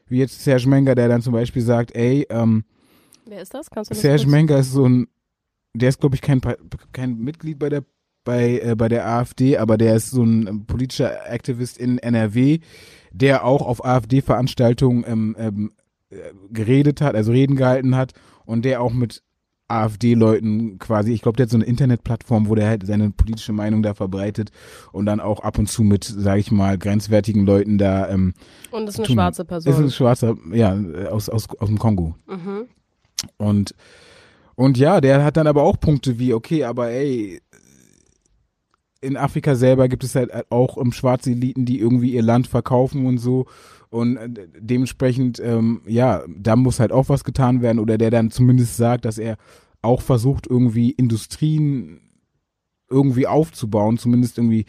wie jetzt Serge Menger, der dann zum Beispiel sagt, ey, ähm, Wer ist das? Kannst du Serge Menger ist so ein, der ist, glaube ich, kein, kein Mitglied bei der bei, äh, bei der AfD, aber der ist so ein ähm, politischer Aktivist in NRW, der auch auf AfD-Veranstaltungen ähm, ähm, äh, geredet hat, also Reden gehalten hat und der auch mit AfD-Leuten quasi, ich glaube, der hat so eine Internetplattform, wo der halt seine politische Meinung da verbreitet und dann auch ab und zu mit, sage ich mal, grenzwertigen Leuten da. Ähm, und ist eine tun. schwarze Person. Ist ein schwarzer, ja, aus, aus, aus dem Kongo. Mhm. Und, und ja, der hat dann aber auch Punkte wie, okay, aber ey, in Afrika selber gibt es halt auch um, schwarze Eliten, die irgendwie ihr Land verkaufen und so. Und äh, dementsprechend, ähm, ja, da muss halt auch was getan werden oder der dann zumindest sagt, dass er auch versucht, irgendwie Industrien irgendwie aufzubauen, zumindest irgendwie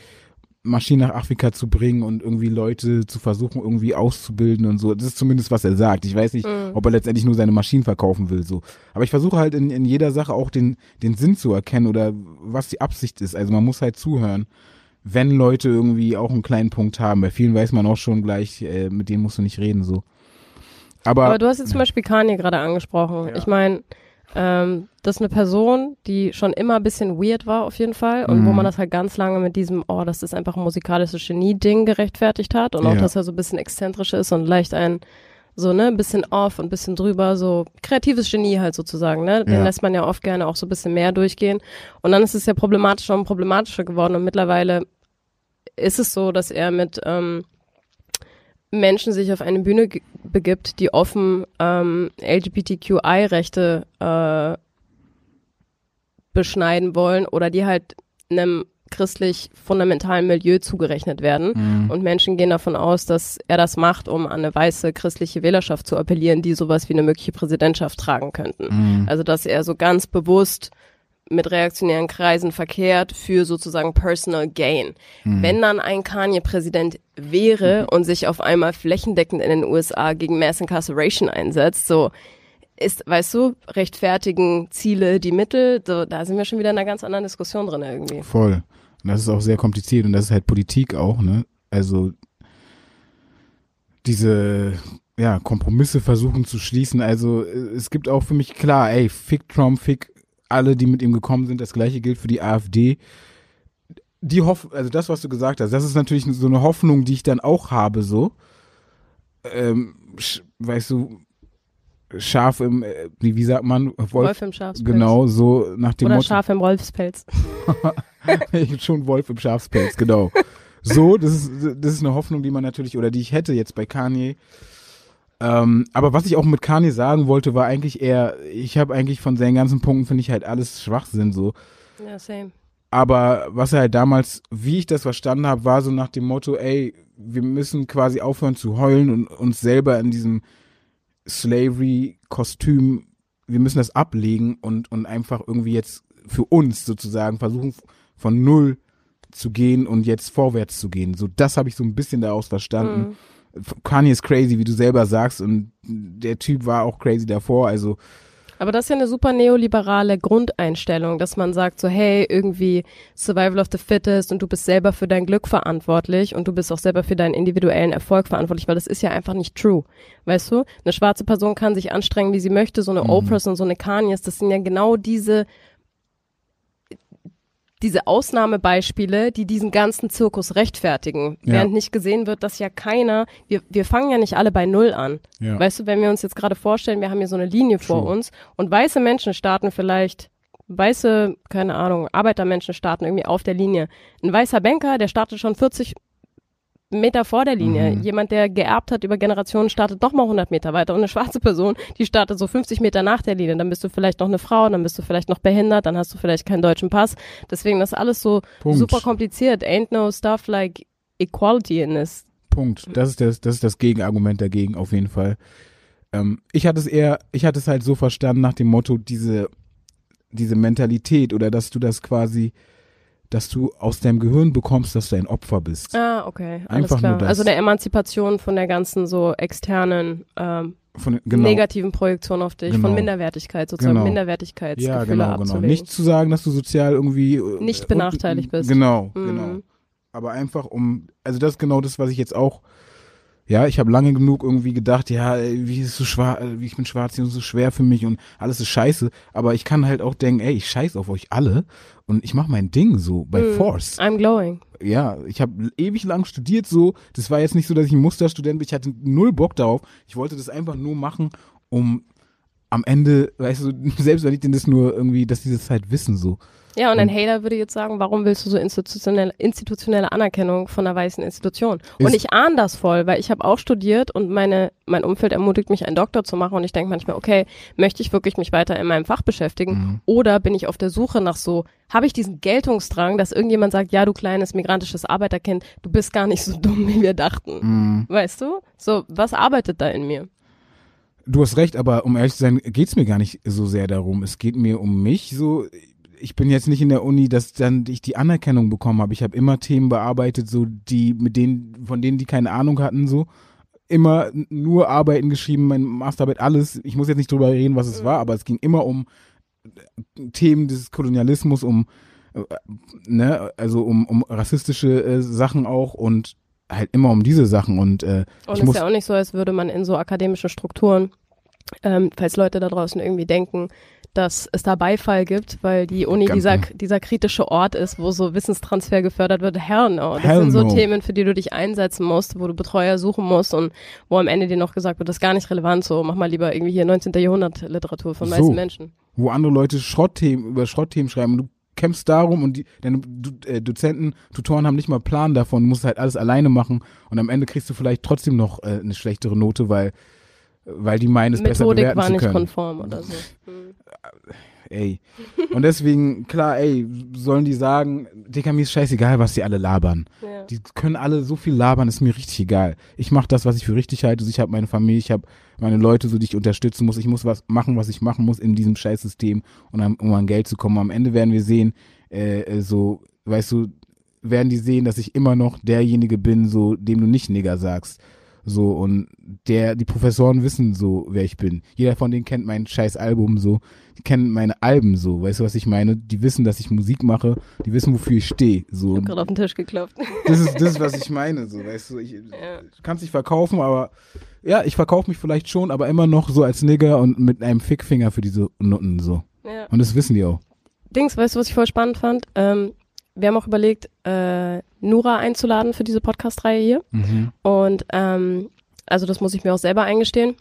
Maschinen nach Afrika zu bringen und irgendwie Leute zu versuchen, irgendwie auszubilden und so. Das ist zumindest, was er sagt. Ich weiß nicht, mhm. ob er letztendlich nur seine Maschinen verkaufen will, so. Aber ich versuche halt in, in jeder Sache auch den, den Sinn zu erkennen oder was die Absicht ist. Also man muss halt zuhören wenn Leute irgendwie auch einen kleinen Punkt haben. Bei vielen weiß man auch schon gleich, äh, mit denen musst du nicht reden, so. Aber, Aber du hast jetzt zum Beispiel Kanye gerade angesprochen. Ja. Ich meine, ähm, das ist eine Person, die schon immer ein bisschen weird war auf jeden Fall und mhm. wo man das halt ganz lange mit diesem, oh, das ist einfach ein musikalisches Genie-Ding gerechtfertigt hat und ja. auch, dass er so ein bisschen exzentrisch ist und leicht ein so, ne, ein bisschen off und ein bisschen drüber, so kreatives Genie halt sozusagen, ne? Den ja. lässt man ja oft gerne auch so ein bisschen mehr durchgehen. Und dann ist es ja problematischer und problematischer geworden und mittlerweile ist es so, dass er mit ähm, Menschen sich auf eine Bühne begibt, die offen ähm, LGBTQI-Rechte äh, beschneiden wollen oder die halt einem christlich fundamentalen Milieu zugerechnet werden. Mhm. Und Menschen gehen davon aus, dass er das macht, um an eine weiße christliche Wählerschaft zu appellieren, die sowas wie eine mögliche Präsidentschaft tragen könnten. Mhm. Also dass er so ganz bewusst mit reaktionären Kreisen verkehrt für sozusagen Personal Gain. Mhm. Wenn dann ein Kanye-Präsident wäre mhm. und sich auf einmal flächendeckend in den USA gegen Mass Incarceration einsetzt, so ist, weißt du, rechtfertigen Ziele die Mittel, so, da sind wir schon wieder in einer ganz anderen Diskussion drin irgendwie. Voll. Und das ist auch sehr kompliziert und das ist halt Politik auch, ne? Also diese ja, Kompromisse versuchen zu schließen. Also es gibt auch für mich klar, ey, fick Trump, fick alle, die mit ihm gekommen sind. Das gleiche gilt für die AfD. Die Hoff also das, was du gesagt hast, das ist natürlich so eine Hoffnung, die ich dann auch habe, so. Ähm, weißt du, Schaf im, äh, wie, wie sagt man? Wolf, Wolf im Schafspelz. Genau, so nach dem Oder Motto. Schaf im Wolfspelz. schon Wolf im Schafspelz, genau. So, das ist, das ist eine Hoffnung, die man natürlich, oder die ich hätte jetzt bei Kanye, ähm, aber was ich auch mit Kanye sagen wollte, war eigentlich eher, ich habe eigentlich von seinen ganzen Punkten, finde ich halt alles Schwachsinn so. Ja, same. Aber was er halt damals, wie ich das verstanden habe, war so nach dem Motto, ey, wir müssen quasi aufhören zu heulen und uns selber in diesem Slavery-Kostüm, wir müssen das ablegen und, und einfach irgendwie jetzt für uns sozusagen versuchen, von null zu gehen und jetzt vorwärts zu gehen. So, das habe ich so ein bisschen daraus verstanden. Mhm Kanye ist crazy, wie du selber sagst, und der Typ war auch crazy davor, also. Aber das ist ja eine super neoliberale Grundeinstellung, dass man sagt so, hey, irgendwie Survival of the Fittest und du bist selber für dein Glück verantwortlich und du bist auch selber für deinen individuellen Erfolg verantwortlich, weil das ist ja einfach nicht true. Weißt du? Eine schwarze Person kann sich anstrengen, wie sie möchte, so eine mhm. Oprahs und so eine Kanyes, das sind ja genau diese diese Ausnahmebeispiele, die diesen ganzen Zirkus rechtfertigen, ja. während nicht gesehen wird, dass ja keiner, wir, wir fangen ja nicht alle bei Null an. Ja. Weißt du, wenn wir uns jetzt gerade vorstellen, wir haben hier so eine Linie True. vor uns und weiße Menschen starten vielleicht, weiße, keine Ahnung, Arbeitermenschen starten irgendwie auf der Linie. Ein weißer Banker, der startet schon 40 Meter vor der Linie. Mhm. Jemand, der geerbt hat über Generationen, startet doch mal 100 Meter weiter. Und eine schwarze Person, die startet so 50 Meter nach der Linie. Dann bist du vielleicht noch eine Frau, dann bist du vielleicht noch behindert, dann hast du vielleicht keinen deutschen Pass. Deswegen das ist alles so Punkt. super kompliziert. Ain't no stuff like equality in this. Punkt. Das ist das, das ist das Gegenargument dagegen auf jeden Fall. Ähm, ich hatte es eher, ich hatte es halt so verstanden nach dem Motto, diese, diese Mentalität oder dass du das quasi dass du aus deinem Gehirn bekommst, dass du ein Opfer bist. Ah, okay. Einfach nur das. Also eine Emanzipation von der ganzen so externen ähm, von, genau. negativen Projektion auf dich, genau. von Minderwertigkeit, sozusagen genau. Minderwertigkeitsgefühle Ja, genau, genau. Abzulegen. Nicht zu sagen, dass du sozial irgendwie äh, nicht benachteiligt bist. Genau, mhm. genau. Aber einfach um, also das ist genau das, was ich jetzt auch ja, ich habe lange genug irgendwie gedacht, ja, wie ist so schwarz, äh, wie ich bin schwarz und so schwer für mich und alles ist scheiße. Aber ich kann halt auch denken, ey, ich scheiß auf euch alle und ich mache mein Ding so bei mm, Force. I'm glowing. Ja, ich habe ewig lang studiert so. Das war jetzt nicht so, dass ich ein Musterstudent bin. Ich hatte null Bock darauf. Ich wollte das einfach nur machen, um am Ende, weißt du, selbst wenn ich denn das nur irgendwie, dass diese Zeit wissen so. Ja, und ein Hater würde jetzt sagen, warum willst du so institutionelle, institutionelle Anerkennung von einer weißen Institution? Und ich ahne das voll, weil ich habe auch studiert und meine, mein Umfeld ermutigt mich, einen Doktor zu machen und ich denke manchmal, okay, möchte ich wirklich mich weiter in meinem Fach beschäftigen? Mhm. Oder bin ich auf der Suche nach so, habe ich diesen Geltungsdrang, dass irgendjemand sagt, ja, du kleines migrantisches Arbeiterkind, du bist gar nicht so dumm, wie wir dachten. Mhm. Weißt du? So, was arbeitet da in mir? Du hast recht, aber um ehrlich zu sein, geht's mir gar nicht so sehr darum. Es geht mir um mich so ich bin jetzt nicht in der Uni, dass dann ich die Anerkennung bekommen habe. Ich habe immer Themen bearbeitet, so die mit denen, von denen die keine Ahnung hatten, so immer nur Arbeiten geschrieben, meine Masterarbeit, alles. Ich muss jetzt nicht drüber reden, was es war, aber es ging immer um äh, Themen des Kolonialismus, um äh, ne, also um, um rassistische äh, Sachen auch und halt immer um diese Sachen und äh, und es ist ja auch nicht so, als würde man in so akademischen Strukturen ähm, falls Leute da draußen irgendwie denken, dass es da Beifall gibt, weil die Uni dieser, dieser kritische Ort ist, wo so Wissenstransfer gefördert wird. Hell no. Das Hell sind so no. Themen, für die du dich einsetzen musst, wo du Betreuer suchen musst und wo am Ende dir noch gesagt wird, das ist gar nicht relevant, so mach mal lieber irgendwie hier 19. Jahrhundert Literatur von so, weißen Menschen. Wo andere Leute Schrottthemen über Schrottthemen schreiben du kämpfst darum und die, deine äh, Dozenten, Tutoren haben nicht mal Plan davon, du musst halt alles alleine machen und am Ende kriegst du vielleicht trotzdem noch äh, eine schlechtere Note, weil weil die meinen es besser bewerten war zu können. nicht konform oder so. Hm. Ey. Und deswegen, klar, ey, sollen die sagen, Digga, mir ist scheißegal, was die alle labern. Ja. Die können alle so viel labern, ist mir richtig egal. Ich mache das, was ich für richtig halte. Ich habe meine Familie, ich habe meine Leute, so die ich unterstützen muss. Ich muss was machen, was ich machen muss in diesem Scheißsystem, um, um an Geld zu kommen. Am Ende werden wir sehen, äh, äh, so, weißt du, werden die sehen, dass ich immer noch derjenige bin, so dem du nicht Nigger sagst. So, und der, die Professoren wissen so, wer ich bin. Jeder von denen kennt mein scheiß Album so. Die kennen meine Alben so. Weißt du, was ich meine? Die wissen, dass ich Musik mache. Die wissen, wofür ich stehe. So. Ich hab gerade auf den Tisch geklopft. Das ist, das ist, was ich meine, so, weißt du. Ich, ja. kann es nicht verkaufen, aber ja, ich verkaufe mich vielleicht schon, aber immer noch so als Nigger und mit einem Fickfinger für diese Nutten so. Ja. Und das wissen die auch. Dings, weißt du, was ich voll spannend fand? Ähm, wir haben auch überlegt, äh, Nura einzuladen für diese Podcast-Reihe hier. Mhm. Und ähm, also das muss ich mir auch selber eingestehen.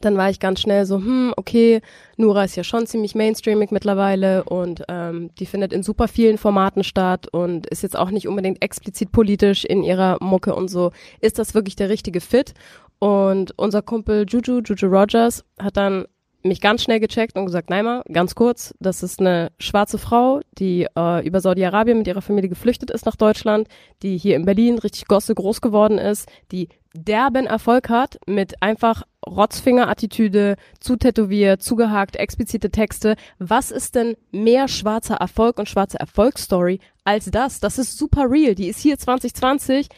Dann war ich ganz schnell so, hm, okay, Nura ist ja schon ziemlich mainstreamig mittlerweile und ähm, die findet in super vielen Formaten statt und ist jetzt auch nicht unbedingt explizit politisch in ihrer Mucke und so. Ist das wirklich der richtige Fit? Und unser Kumpel Juju, Juju Rogers, hat dann mich ganz schnell gecheckt und gesagt, Neima, ganz kurz, das ist eine schwarze Frau, die äh, über Saudi-Arabien mit ihrer Familie geflüchtet ist nach Deutschland, die hier in Berlin richtig gosse groß geworden ist, die derben Erfolg hat mit einfach Rotzfinger-Attitüde, zu tätowiert, zugehakt, explizite Texte. Was ist denn mehr schwarzer Erfolg und schwarze Erfolgsstory als das? Das ist super real. Die ist hier 2020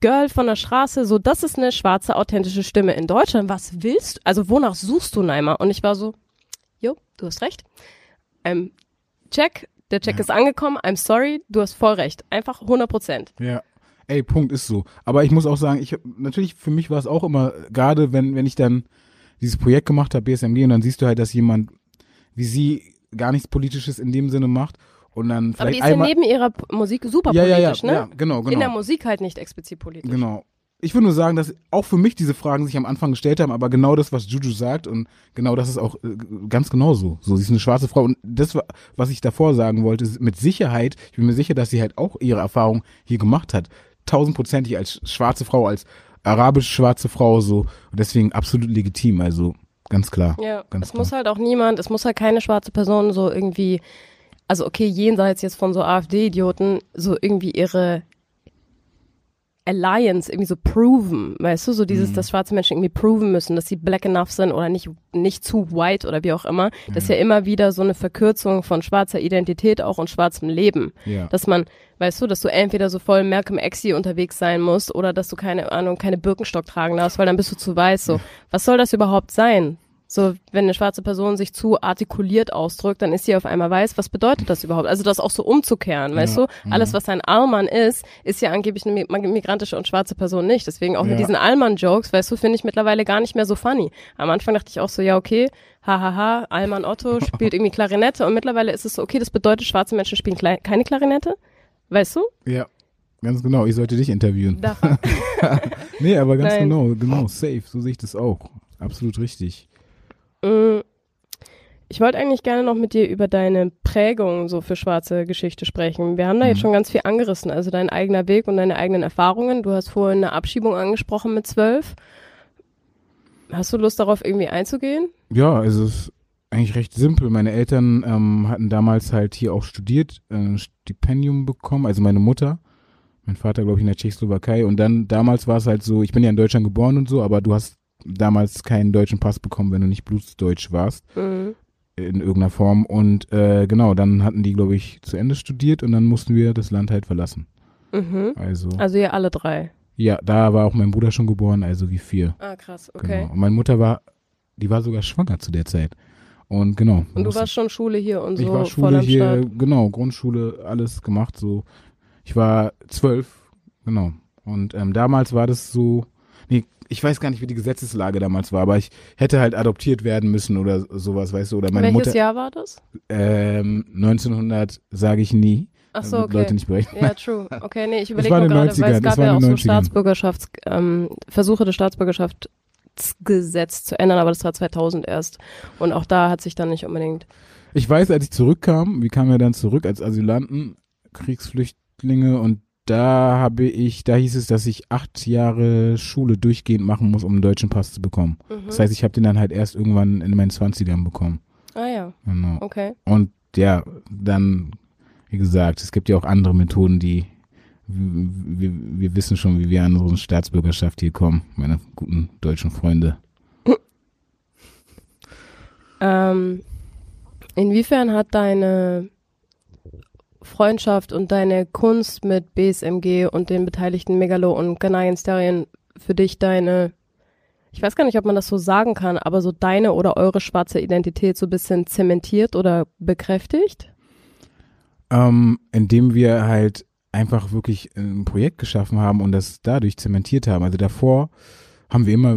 Girl von der Straße, so, das ist eine schwarze, authentische Stimme in Deutschland. Was willst du? Also, wonach suchst du, Neimer? Und ich war so, jo, du hast recht. Ähm, check, der Check ja. ist angekommen, I'm sorry, du hast voll recht. Einfach 100 Prozent. Ja. Ey, Punkt ist so. Aber ich muss auch sagen, ich natürlich für mich war es auch immer, gerade wenn, wenn ich dann dieses Projekt gemacht habe, BSMG, und dann siehst du halt, dass jemand wie sie gar nichts Politisches in dem Sinne macht. Und dann vielleicht Aber die ist ja neben ihrer Musik super ja, politisch, ja, ja, ne? Ja, genau, genau. In der Musik halt nicht explizit politisch. Genau ich würde nur sagen, dass auch für mich diese Fragen sich am Anfang gestellt haben, aber genau das, was Juju sagt und genau das ist auch äh, ganz genau so. So, sie ist eine schwarze Frau und das, was ich davor sagen wollte, ist mit Sicherheit, ich bin mir sicher, dass sie halt auch ihre Erfahrung hier gemacht hat. Tausendprozentig als schwarze Frau, als arabisch schwarze Frau, so. Und deswegen absolut legitim, also ganz klar. Ja, ganz es klar. muss halt auch niemand, es muss halt keine schwarze Person so irgendwie also okay, jenseits jetzt von so AfD-Idioten, so irgendwie ihre Alliance irgendwie so proven, weißt du, so dieses, mhm. dass schwarze Menschen irgendwie proven müssen, dass sie black enough sind oder nicht, nicht zu white oder wie auch immer. Das ist ja immer wieder so eine Verkürzung von schwarzer Identität auch und schwarzem Leben. Ja. Dass man, weißt du, dass du entweder so voll Malcolm X unterwegs sein musst oder dass du keine Ahnung, keine Birkenstock tragen darfst, weil dann bist du zu weiß, so. Was soll das überhaupt sein? So, wenn eine schwarze Person sich zu artikuliert ausdrückt, dann ist sie auf einmal weiß. Was bedeutet das überhaupt? Also das auch so umzukehren, ja, weißt du? Ja. Alles, was ein Allmann ist, ist ja angeblich eine migrantische und schwarze Person nicht. Deswegen auch ja. mit diesen Allmann-Jokes, weißt du, finde ich mittlerweile gar nicht mehr so funny. Am Anfang dachte ich auch so, ja, okay, hahaha, Allmann Otto spielt irgendwie Klarinette und mittlerweile ist es so, okay, das bedeutet, schwarze Menschen spielen keine Klarinette. Weißt du? Ja. Ganz genau, ich sollte dich interviewen. nee, aber ganz Nein. genau, genau, safe, so sehe ich das auch. Absolut richtig. Mm, ich wollte eigentlich gerne noch mit dir über deine Prägung so für schwarze Geschichte sprechen. Wir haben da jetzt mhm. schon ganz viel angerissen, also dein eigener Weg und deine eigenen Erfahrungen. Du hast vorhin eine Abschiebung angesprochen mit zwölf. Hast du Lust darauf irgendwie einzugehen? Ja, also es ist eigentlich recht simpel. Meine Eltern ähm, hatten damals halt hier auch studiert, ein Stipendium bekommen, also meine Mutter. Mein Vater, glaube ich, in der Tschechoslowakei. Und dann, damals war es halt so, ich bin ja in Deutschland geboren und so, aber du hast damals keinen deutschen Pass bekommen, wenn du nicht blutsdeutsch warst. Mhm. In irgendeiner Form. Und äh, genau, dann hatten die, glaube ich, zu Ende studiert und dann mussten wir das Land halt verlassen. Mhm. Also, also ihr alle drei. Ja, da war auch mein Bruder schon geboren, also wie vier. Ah, krass, okay. Genau. Und meine Mutter war, die war sogar schwanger zu der Zeit. Und genau. Und du warst schon Schule hier und so. Ich war Schule hier, Start. genau, Grundschule, alles gemacht. So, ich war zwölf, genau. Und ähm, damals war das so, ich weiß gar nicht, wie die Gesetzeslage damals war, aber ich hätte halt adoptiert werden müssen oder sowas, weißt du, oder meine Welches Mutter. Jahr war das? Ähm, 1900 sage ich nie. Ach so, okay. Leute nicht berechnen. Ja, true. Okay, nee, ich überlege gerade, weil es gab ja auch so Staatsbürgerschafts, ähm, Versuche des Staatsbürgerschaftsgesetz zu ändern, aber das war 2000 erst. Und auch da hat sich dann nicht unbedingt. Ich weiß, als ich zurückkam, wie kamen wir dann zurück als Asylanten, Kriegsflüchtlinge und da habe ich, da hieß es, dass ich acht Jahre Schule durchgehend machen muss, um einen deutschen Pass zu bekommen. Mhm. Das heißt, ich habe den dann halt erst irgendwann in meinen Zwanzigern bekommen. Ah ja. Genau. Okay. Und ja, dann, wie gesagt, es gibt ja auch andere Methoden, die wir, wir wissen schon, wie wir an unsere Staatsbürgerschaft hier kommen, meine guten deutschen Freunde. ähm, inwiefern hat deine Freundschaft und deine Kunst mit BSMG und den beteiligten Megalo und Ghanaian Stallion für dich deine, ich weiß gar nicht, ob man das so sagen kann, aber so deine oder eure schwarze Identität so ein bisschen zementiert oder bekräftigt? Ähm, indem wir halt einfach wirklich ein Projekt geschaffen haben und das dadurch zementiert haben. Also davor haben wir immer,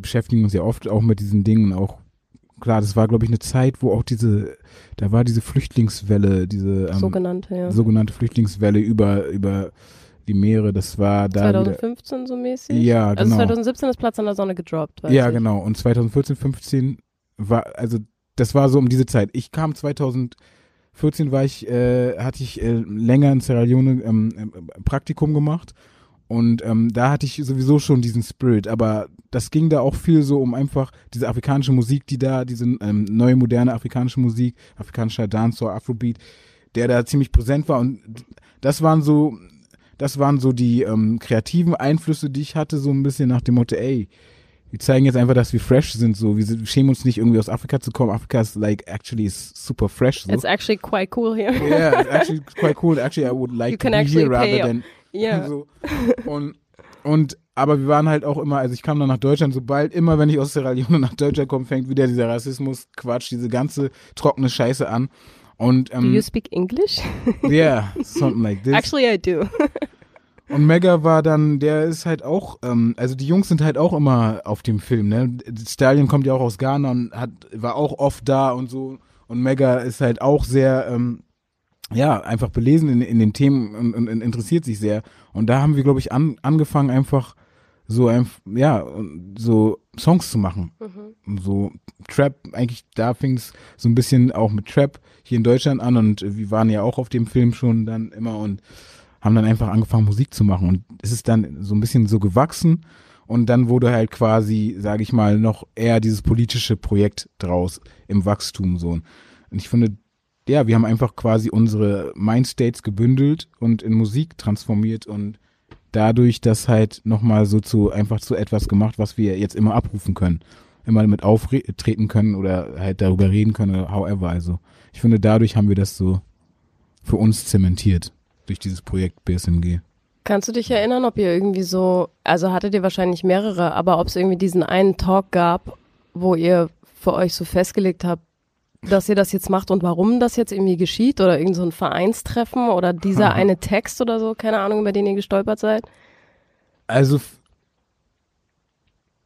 beschäftigen uns ja oft auch mit diesen Dingen, auch klar, das war, glaube ich, eine Zeit, wo auch diese, da war diese Flüchtlingswelle, diese ähm, sogenannte, ja. sogenannte Flüchtlingswelle über, über die Meere, das war da 2015 wieder, so mäßig? Ja, also genau. Also 2017 ist Platz an der Sonne gedroppt, Ja, ich. genau. Und 2014, 15 war, also das war so um diese Zeit. Ich kam 2014 war ich, äh, hatte ich äh, länger in Sierra Leone ähm, äh, Praktikum gemacht und ähm, da hatte ich sowieso schon diesen Spirit, aber das ging da auch viel so um einfach diese afrikanische Musik, die da, diese ähm, neue moderne afrikanische Musik, afrikanischer Dancehall, Afrobeat, der da ziemlich präsent war und das waren so, das waren so die ähm, kreativen Einflüsse, die ich hatte, so ein bisschen nach dem Motto, ey, wir zeigen jetzt einfach, dass wir fresh sind, so. Wir schämen uns nicht irgendwie aus Afrika zu kommen. Afrika ist like actually super fresh. So. It's actually quite cool here. yeah, it's actually quite cool. Actually, I would like you to be here rather than ja. So. Und, und aber wir waren halt auch immer, also ich kam dann nach Deutschland, sobald, immer wenn ich aus Sierra Leone nach Deutschland komme, fängt wieder dieser Rassismus, Quatsch, diese ganze trockene Scheiße an. Und, ähm, Do you speak English? Yeah, something like this. Actually, I do. Und Mega war dann, der ist halt auch, ähm, also die Jungs sind halt auch immer auf dem Film, ne? Stallion kommt ja auch aus Ghana und hat, war auch oft da und so. Und Mega ist halt auch sehr, ähm, ja, einfach belesen in, in den Themen und, und, und interessiert sich sehr. Und da haben wir, glaube ich, an, angefangen, einfach so einfach, ja, so Songs zu machen. Mhm. So Trap, eigentlich da fing es so ein bisschen auch mit Trap hier in Deutschland an und wir waren ja auch auf dem Film schon dann immer und haben dann einfach angefangen Musik zu machen und es ist dann so ein bisschen so gewachsen und dann wurde halt quasi, sage ich mal, noch eher dieses politische Projekt draus im Wachstum so. Und ich finde, ja, wir haben einfach quasi unsere Mindstates gebündelt und in Musik transformiert und dadurch das halt nochmal so zu, einfach zu etwas gemacht, was wir jetzt immer abrufen können. Immer damit auftreten können oder halt darüber reden können oder however. Also ich finde, dadurch haben wir das so für uns zementiert durch dieses Projekt BSMG. Kannst du dich erinnern, ob ihr irgendwie so, also hattet ihr wahrscheinlich mehrere, aber ob es irgendwie diesen einen Talk gab, wo ihr für euch so festgelegt habt, dass ihr das jetzt macht und warum das jetzt irgendwie geschieht oder irgend so ein Vereinstreffen oder dieser eine Text oder so, keine Ahnung, über den ihr gestolpert seid? Also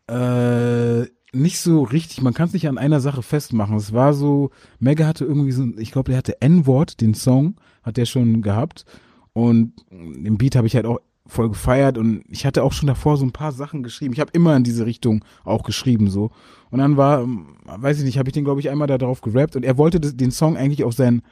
äh, nicht so richtig, man kann es nicht an einer Sache festmachen. Es war so, Mega hatte irgendwie so, ich glaube, der hatte N-Wort, den Song, hat der schon gehabt. Und den Beat habe ich halt auch voll gefeiert und ich hatte auch schon davor so ein paar Sachen geschrieben. Ich habe immer in diese Richtung auch geschrieben so. Und dann war, weiß ich nicht, habe ich den glaube ich einmal da drauf gerappt und er wollte das, den Song eigentlich auf sein,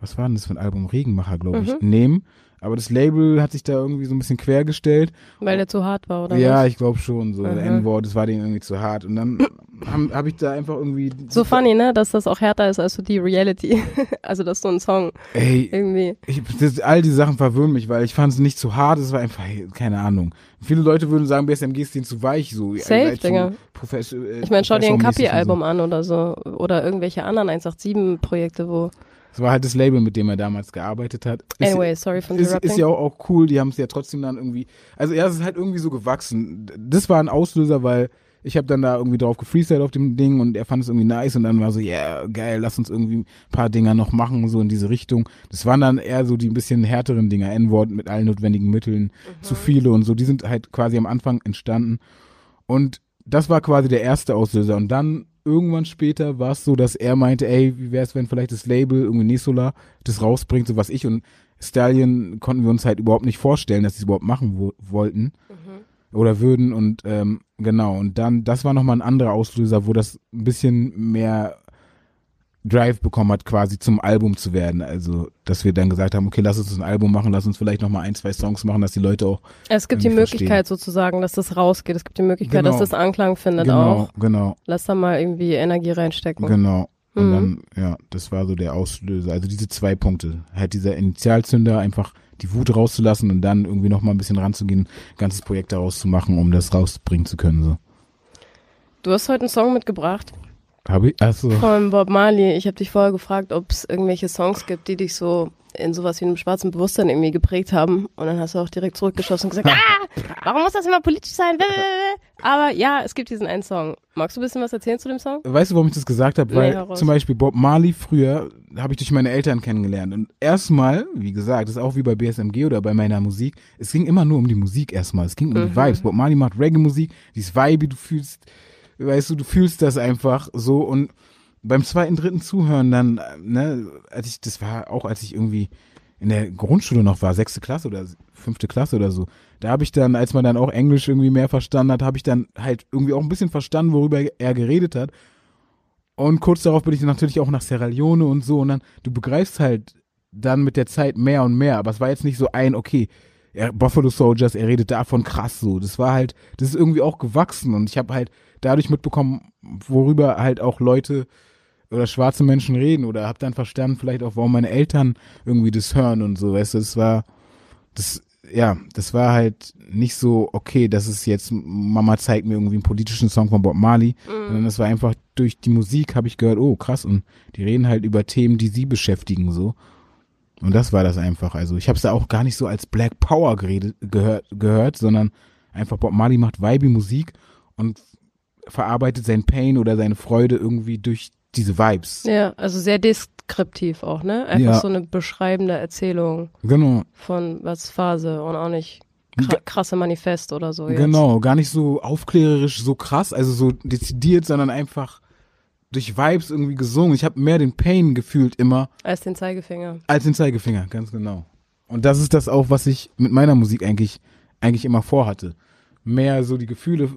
was war denn das für ein Album, Regenmacher glaube ich, mhm. nehmen. Aber das Label hat sich da irgendwie so ein bisschen quergestellt. Weil der zu hart war, oder? Ja, was? ich glaube schon. So, mhm. N-Wort, das war denen irgendwie zu hart. Und dann habe hab ich da einfach irgendwie. So funny, ne? Dass das auch härter ist als so die Reality. also, dass so ein Song Ey, irgendwie. Ich, das, all die Sachen verwöhnen mich, weil ich fand es nicht zu hart. Es war einfach, keine Ahnung. Viele Leute würden sagen, BSMG ist denen zu weich. So. Safe, Digga. Äh, ich meine, schau dir ein Kapi-Album so. an oder so. Oder irgendwelche anderen 187-Projekte, wo das war halt das Label, mit dem er damals gearbeitet hat. Ist, anyway, sorry for ist, ist ja auch, auch cool, die haben es ja trotzdem dann irgendwie, also ja, es ist halt irgendwie so gewachsen. Das war ein Auslöser, weil ich habe dann da irgendwie drauf gefreestylt auf dem Ding und er fand es irgendwie nice und dann war so, ja, yeah, geil, lass uns irgendwie ein paar Dinger noch machen, so in diese Richtung. Das waren dann eher so die ein bisschen härteren Dinger, N-Wort mit allen notwendigen Mitteln, mhm. zu viele und so, die sind halt quasi am Anfang entstanden. Und das war quasi der erste Auslöser. Und dann irgendwann später war es so, dass er meinte, ey, wie wäre es, wenn vielleicht das Label irgendwie Nesola das rausbringt, so was ich. Und Stallion konnten wir uns halt überhaupt nicht vorstellen, dass sie es überhaupt machen wo wollten mhm. oder würden. Und ähm, genau. Und dann das war nochmal ein anderer Auslöser, wo das ein bisschen mehr Drive bekommen hat, quasi zum Album zu werden. Also, dass wir dann gesagt haben, okay, lass uns ein Album machen, lass uns vielleicht nochmal ein, zwei Songs machen, dass die Leute auch. Es gibt die Möglichkeit verstehen. sozusagen, dass das rausgeht. Es gibt die Möglichkeit, genau. dass das Anklang findet genau, auch. Genau. Lass da mal irgendwie Energie reinstecken. Genau. Und mhm. dann, ja, das war so der Auslöser. Also diese zwei Punkte. Halt dieser Initialzünder, einfach die Wut rauszulassen und dann irgendwie nochmal ein bisschen ranzugehen, ein ganzes Projekt daraus zu machen, um das rausbringen zu können. So. Du hast heute einen Song mitgebracht. Habe ich? Achso. Von Bob Marley. Ich habe dich vorher gefragt, ob es irgendwelche Songs gibt, die dich so in sowas wie einem schwarzen Bewusstsein irgendwie geprägt haben. Und dann hast du auch direkt zurückgeschossen und gesagt, ah, warum muss das immer politisch sein? Aber ja, es gibt diesen einen Song. Magst du ein bisschen was erzählen zu dem Song? Weißt du, warum ich das gesagt habe? Weil nee, zum Beispiel Bob Marley früher habe ich durch meine Eltern kennengelernt. Und erstmal, wie gesagt, das ist auch wie bei BSMG oder bei meiner Musik, es ging immer nur um die Musik erstmal. Es ging um mhm. die Vibes. Bob Marley macht Reggae-Musik, dieses Vibe, du fühlst weißt du, du fühlst das einfach so und beim zweiten, dritten Zuhören dann, ne, als ich, das war auch, als ich irgendwie in der Grundschule noch war, sechste Klasse oder fünfte Klasse oder so, da habe ich dann, als man dann auch Englisch irgendwie mehr verstanden hat, habe ich dann halt irgendwie auch ein bisschen verstanden, worüber er geredet hat. Und kurz darauf bin ich natürlich auch nach Sierra Leone und so und dann, du begreifst halt dann mit der Zeit mehr und mehr, aber es war jetzt nicht so ein, okay, er, Buffalo Soldiers, er redet davon krass so. Das war halt, das ist irgendwie auch gewachsen und ich habe halt dadurch mitbekommen, worüber halt auch Leute oder schwarze Menschen reden oder habe dann verstanden vielleicht auch, warum meine Eltern irgendwie das hören und so, weißt du, das war, das, ja, das war halt nicht so, okay, das ist jetzt, Mama zeigt mir irgendwie einen politischen Song von Bob Marley, mhm. sondern das war einfach durch die Musik habe ich gehört, oh krass, und die reden halt über Themen, die sie beschäftigen, so. Und das war das einfach. Also ich habe es da auch gar nicht so als Black Power geredet, gehört, gehört, sondern Einfach Bob Marley macht Vibe Musik und verarbeitet sein Pain oder seine Freude irgendwie durch diese Vibes. Ja, also sehr deskriptiv auch, ne? Einfach Ja. so eine beschreibende Erzählung Genau. von was Phase und auch nicht kra krasse Manifest oder so. Jetzt. Genau, gar nicht so aufklärerisch, so krass, also so dezidiert, sondern einfach durch Vibes irgendwie gesungen. Ich habe mehr den Pain gefühlt immer Als den Zeigefinger. als den Zeigefinger, ganz genau. Und das ist das auch, was ich mit meiner Musik eigentlich eigentlich immer vorhatte. Mehr so die Gefühle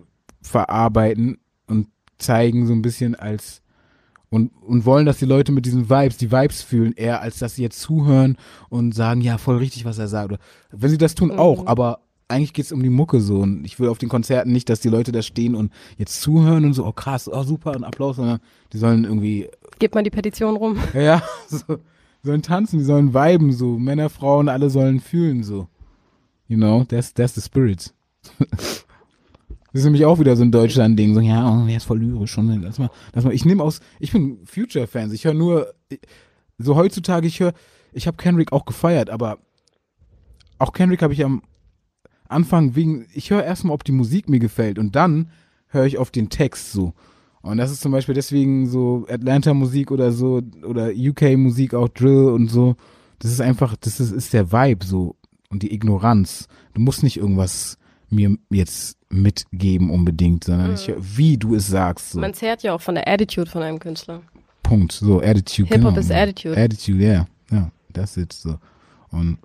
verarbeiten und zeigen so ein bisschen als und, und wollen, dass die Leute mit diesen Vibes, die Vibes fühlen, eher als dass sie jetzt zuhören und sagen, ja, voll richtig, was er sagt. Oder wenn sie das tun, auch, Mhm. aber eigentlich geht's um die Mucke so. Und ich will auf den Konzerten nicht, dass die Leute da stehen und jetzt zuhören und so, oh krass, oh super, und Applaus, sondern die sollen irgendwie Gebt mal die Petition rum. ja, ja, so, sollen tanzen, die sollen viben, so. Männer, Frauen, alle sollen fühlen, so. You know, that's, that's the spirit. Das ist nämlich auch wieder so ein Deutschland-Ding, so, ja, oh, der ist voll lyrisch, und lass mal, lass mal, ich nehme aus, ich bin Future-Fans, ich höre nur, so heutzutage, ich höre, ich habe Kendrick auch gefeiert, aber auch Kendrick habe ich am Anfang wegen, ich höre erstmal, ob die Musik mir gefällt und dann höre ich auf den Text so. Und das ist zum Beispiel deswegen so Atlanta-Musik oder so oder UK-Musik, auch Drill und so. Das ist einfach, das ist, ist der Vibe so und die Ignoranz. Du musst nicht irgendwas mir jetzt mitgeben unbedingt, sondern ich höre, wie du es sagst. So. Man zehrt ja auch von der Attitude von einem Künstler. Punkt. So, Attitude. Hip-Hop genau, ist Mann. Attitude. Attitude, ja. Ja, das ist so. Und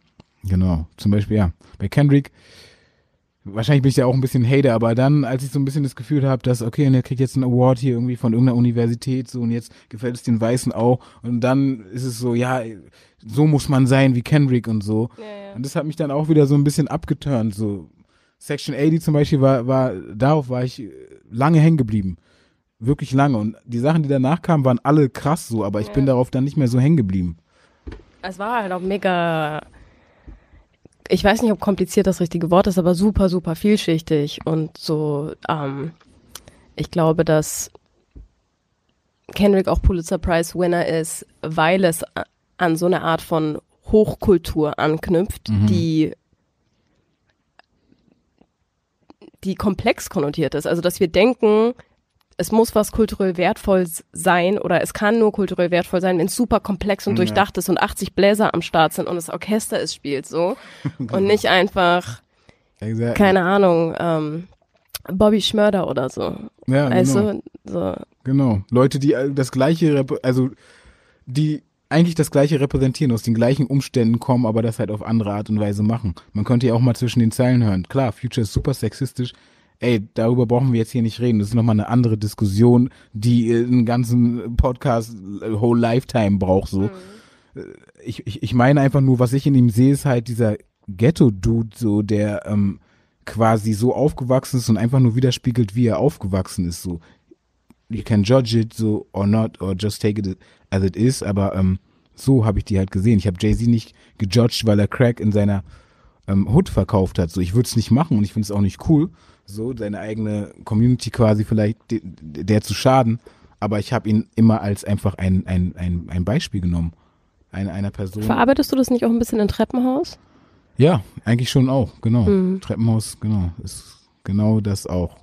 genau, zum Beispiel, ja, bei Kendrick, wahrscheinlich bin ich ja auch ein bisschen Hater, aber dann, als ich so ein bisschen das Gefühl habe, dass, okay, und er kriegt jetzt einen Award hier irgendwie von irgendeiner Universität, so, und jetzt gefällt es den Weißen auch, und dann ist es so, ja, so muss man sein wie Kendrick und so. Ja, ja. Und das hat mich dann auch wieder so ein bisschen abgeturnt, so. Section 80 zum Beispiel war, war, darauf war ich lange hängen geblieben. Wirklich lange. Und die Sachen, die danach kamen, waren alle krass so, aber ich Ja. bin darauf dann nicht mehr so hängen geblieben. Es war halt auch mega, ich weiß nicht, ob kompliziert das richtige Wort ist, aber super, super vielschichtig und so, ähm, ich glaube, dass Kendrick auch Pulitzer Prize Winner ist, weil es an so eine Art von Hochkultur anknüpft, Mhm. die die komplex konnotiert ist. Also, dass wir denken, es muss was kulturell wertvoll sein oder es kann nur kulturell wertvoll sein, wenn es super komplex und Ja. durchdacht ist und 80 Bläser am Start sind und das Orchester es spielt so und nicht einfach, Exactly. keine Ahnung, ähm, Bobby Schmörder oder so. ja, genau. Also, so. genau. Leute, die äh, das gleiche, also die eigentlich das gleiche repräsentieren, aus den gleichen Umständen kommen, aber das halt auf andere Art und Weise machen. Man könnte ja auch mal zwischen den Zeilen hören. Klar, Future ist super sexistisch. Ey, darüber brauchen wir jetzt hier nicht reden. Das ist nochmal eine andere Diskussion, die äh, einen ganzen Podcast, äh, whole lifetime braucht, so. Äh, Ich, ich, ich meine einfach nur, was ich in ihm sehe, ist halt dieser Ghetto-Dude, so, der ähm, quasi so aufgewachsen ist und einfach nur widerspiegelt, wie er aufgewachsen ist, so you can judge it so or not or just take it as it is, aber ähm, so habe ich die halt gesehen. Ich habe Jay-Z nicht gejudged, weil er Crack in seiner ähm, Hood verkauft hat. So, ich würde es nicht machen und ich finde es auch nicht cool, so seine eigene Community quasi vielleicht de, de, der zu schaden. Aber ich habe ihn immer als einfach ein, ein, ein, ein Beispiel genommen. Eine, einer Person. Verarbeitest du das nicht auch ein bisschen in Treppenhaus? Ja, eigentlich schon auch, genau. Mhm. Treppenhaus, genau. Ist genau das auch.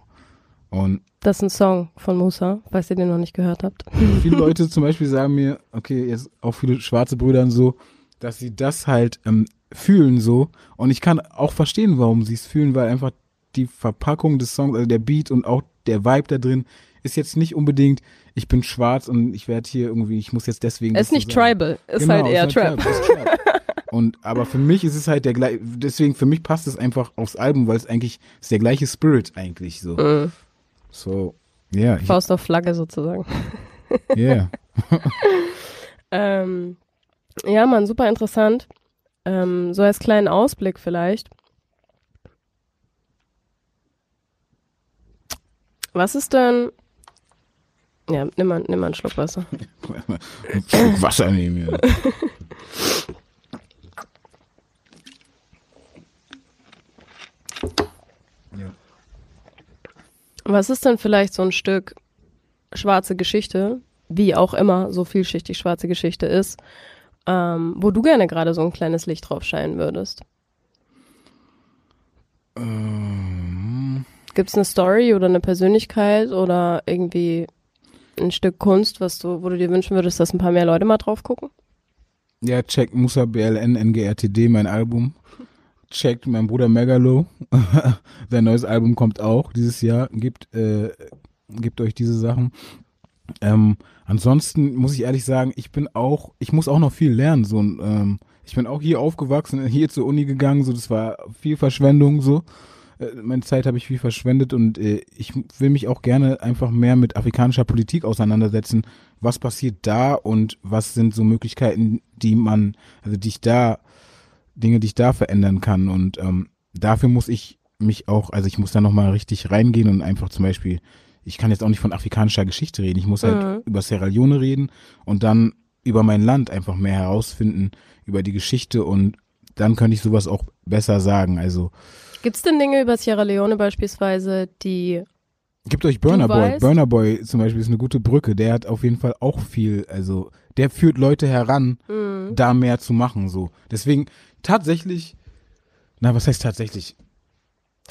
Und Das ist ein Song von Musa, falls ihr den noch nicht gehört habt. viele Leute zum Beispiel sagen mir, okay, jetzt auch viele schwarze Brüder und so, dass sie das halt ähm, fühlen so. Und ich kann auch verstehen, warum sie es fühlen, weil einfach die Verpackung des Songs, also der Beat und auch der Vibe da drin, ist jetzt nicht unbedingt, ich bin schwarz und ich werde hier irgendwie, ich muss jetzt deswegen. Es ist nicht sagen. tribal, ist Genau, halt eher ist Trap. ist Trap. Und aber für mich ist es halt der gleiche, deswegen für mich passt es einfach aufs Album, weil es eigentlich ist der gleiche Spirit eigentlich so. Mhm. So, ja, ich- Faust auf Flagge sozusagen. yeah. Ähm, ja, Mann, super interessant. Ähm, so als kleinen Ausblick vielleicht. Was ist denn. Ja, nimm mal, nimm mal einen Schluck Wasser. Wasser nehmen. Ja. Was ist denn vielleicht so ein Stück schwarze Geschichte, wie auch immer so vielschichtig schwarze Geschichte ist, ähm, wo du gerne gerade so ein kleines Licht drauf scheinen würdest? Ähm, Gibt es eine Story oder eine Persönlichkeit oder irgendwie ein Stück Kunst, was du, wo du dir wünschen würdest, dass ein paar mehr Leute mal drauf gucken? Ja, check Musa BLN NGRTD, mein Album. Checkt mein Bruder Megalo. Sein neues Album kommt auch dieses Jahr. Gibt, äh, gibt euch diese Sachen. Ähm, ansonsten muss ich ehrlich sagen, ich bin auch, ich muss auch noch viel lernen. So, ähm, ich bin auch hier aufgewachsen, hier zur Uni gegangen, so das war viel Verschwendung so. Äh, meine Zeit habe ich viel verschwendet und äh, ich will mich auch gerne einfach mehr mit afrikanischer Politik auseinandersetzen. Was passiert da und was sind so Möglichkeiten, die man, also die ich da, Dinge, die ich da verändern kann. Und ähm, dafür muss ich mich auch, also ich muss da nochmal richtig reingehen und einfach zum Beispiel, ich kann jetzt auch nicht von afrikanischer Geschichte reden, ich muss halt Mhm. über Sierra Leone reden und dann über mein Land einfach mehr herausfinden, über die Geschichte und dann könnte ich sowas auch besser sagen. Also Gibt es denn Dinge über Sierra Leone beispielsweise, die Gebt euch Burner Boy. Burner Boy zum Beispiel ist eine gute Brücke. Der hat auf jeden Fall auch viel, also der führt Leute heran, hm, da mehr zu machen. So. Deswegen tatsächlich, na, was heißt tatsächlich?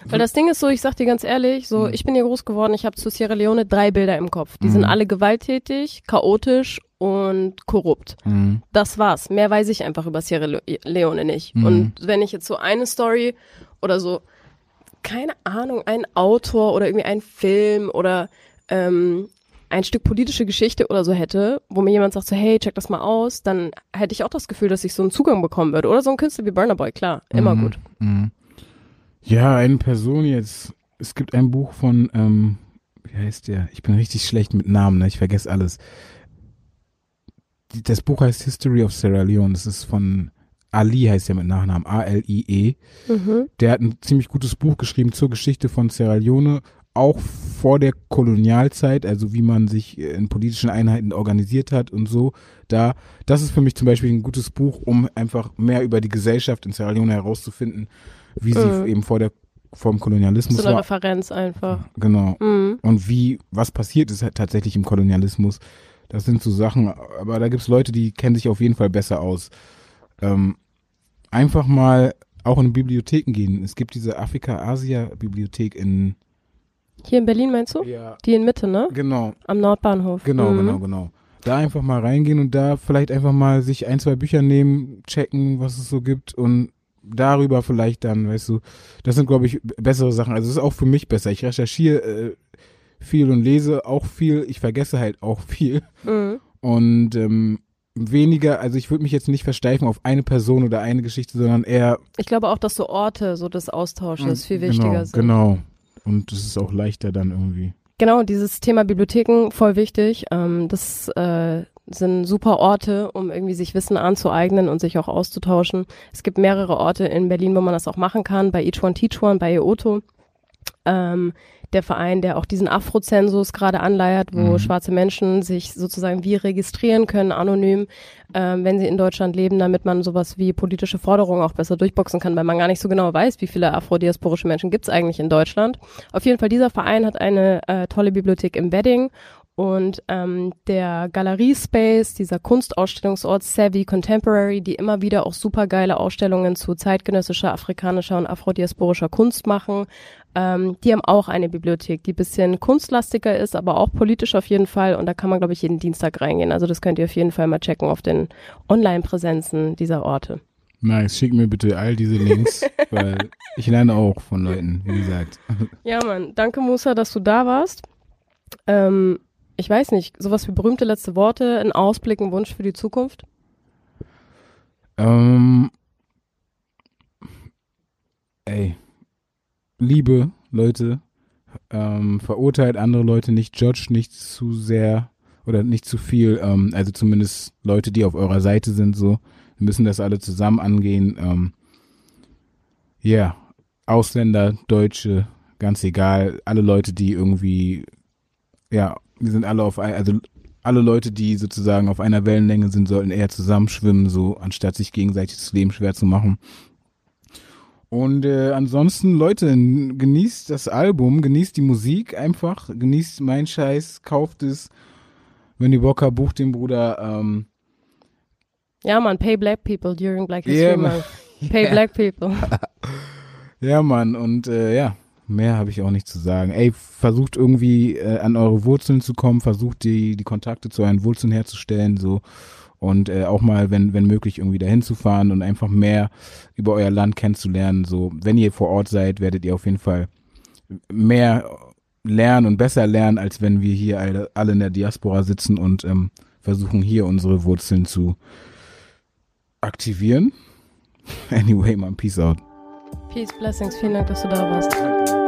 Weil das Ding ist so, ich sag dir ganz ehrlich, so, Mhm. ich bin hier groß geworden, ich habe zu Sierra Leone drei Bilder im Kopf. Die sind Mhm. alle gewalttätig, chaotisch und korrupt. Mhm. Das war's. Mehr weiß ich einfach über Sierra Le Leone nicht. Mhm. Und wenn ich jetzt so eine Story oder so, keine Ahnung, ein Autor oder irgendwie ein Film oder ähm, ein Stück politische Geschichte oder so hätte, wo mir jemand sagt so, hey, check das mal aus, dann hätte ich auch das Gefühl, dass ich so einen Zugang bekommen würde. Oder so ein Künstler wie Burner Boy, klar, immer Mhm. gut. Mhm. Ja, eine Person jetzt. Es gibt ein Buch von, ähm, wie heißt der? Ich bin richtig schlecht mit Namen, ne? ich vergesse alles. Das Buch heißt History of Sierra Leone. Das ist von Ali, heißt er mit Nachnamen, A-L-I-E. Mhm. Der hat ein ziemlich gutes Buch geschrieben zur Geschichte von Sierra Leone, auch vor der Kolonialzeit, also wie man sich in politischen Einheiten organisiert hat und so. Da, das ist für mich zum Beispiel ein gutes Buch, um einfach mehr über die Gesellschaft in Sierra Leone herauszufinden, wie sie Mhm. eben vor der vor dem Kolonialismus So eine war. Referenz einfach. Genau. Mhm. Und wie, was passiert ist halt tatsächlich im Kolonialismus. Das sind so Sachen, aber da gibt's Leute, die kennen sich auf jeden Fall besser aus. Ähm, einfach mal auch in Bibliotheken gehen. Es gibt diese Afrika-Asia-Bibliothek in. Hier in Berlin meinst du? Ja. Die in Mitte, ne? Genau, Am Nordbahnhof. genau, Mhm. genau, genau. Da einfach mal reingehen und da vielleicht einfach mal sich ein, zwei Bücher nehmen, checken, was es so gibt und darüber vielleicht dann, weißt du, das sind, glaube ich, bessere Sachen. Also es ist auch für mich besser. Ich recherchiere äh, viel und lese auch viel. Ich vergesse halt auch viel. Mhm. Und ähm, weniger, also ich würde mich jetzt nicht versteifen auf eine Person oder eine Geschichte, sondern eher Ich glaube auch, dass so Orte, so des Austausches viel wichtiger genau, sind. Genau. Und es ist auch leichter dann irgendwie. Genau, dieses Thema Bibliotheken, voll wichtig. Ähm, das äh, sind super Orte, um irgendwie sich Wissen anzueignen und sich auch auszutauschen. Es gibt mehrere Orte in Berlin, wo man das auch machen kann, bei Each One Teach One, bei EOTO. Ähm, der Verein, der auch diesen Afro-Zensus gerade anleiert, wo Mhm. schwarze Menschen sich sozusagen wie registrieren können, anonym, ähm, wenn sie in Deutschland leben, damit man sowas wie politische Forderungen auch besser durchboxen kann, weil man gar nicht so genau weiß, wie viele afrodiasporische Menschen gibt es eigentlich in Deutschland. Auf jeden Fall, dieser Verein hat eine äh, tolle Bibliothek im Wedding und ähm, der Galerie-Space, dieser Kunstausstellungsort Savvy Contemporary, die immer wieder auch super geile Ausstellungen zu zeitgenössischer, afrikanischer und afrodiasporischer Kunst machen, ähm, die haben auch eine Bibliothek, die bisschen kunstlastiger ist, aber auch politisch auf jeden Fall. Und da kann man, glaube ich, jeden Dienstag reingehen. Also das könnt ihr auf jeden Fall mal checken auf den Online-Präsenzen dieser Orte. Nice, schick mir bitte all diese Links, weil ich lerne auch von Leuten, wie gesagt. Ja, Mann. Danke, Musa, dass du da warst. Ähm, ich weiß nicht, sowas wie berühmte letzte Worte, ein Ausblick, ein Wunsch für die Zukunft? Ähm, ey, Liebe, Leute, ähm, verurteilt andere Leute nicht, judge nicht zu sehr oder nicht zu viel, ähm, also zumindest Leute, die auf eurer Seite sind, so. Wir müssen das alle zusammen angehen. Ähm, ja, Ausländer, Deutsche, ganz egal, alle Leute, die irgendwie, ja, wir sind alle auf, ein, also alle Leute, die sozusagen auf einer Wellenlänge sind, sollten eher zusammenschwimmen, so anstatt sich gegenseitig das Leben schwer zu machen. Und äh, ansonsten, Leute, genießt das Album, genießt die Musik einfach, genießt mein Scheiß, kauft es. Wenn ihr Bock habt, bucht den Bruder. Ähm, Ja, Mann, pay black people during Black History Yeah, man. Month. Pay black people. ja, Mann, und äh, ja, mehr habe ich auch nicht zu sagen. Ey, versucht irgendwie äh, an eure Wurzeln zu kommen, versucht die, die Kontakte zu euren Wurzeln herzustellen, so und äh, auch mal, wenn, wenn möglich, irgendwie dahin zu fahren und einfach mehr über euer Land kennenzulernen. So, wenn ihr vor Ort seid, werdet ihr auf jeden Fall mehr lernen und besser lernen, als wenn wir hier alle, alle in der Diaspora sitzen und ähm, versuchen hier unsere Wurzeln zu aktivieren. Anyway, man, peace out. Peace, Blessings, vielen Dank, dass du da warst.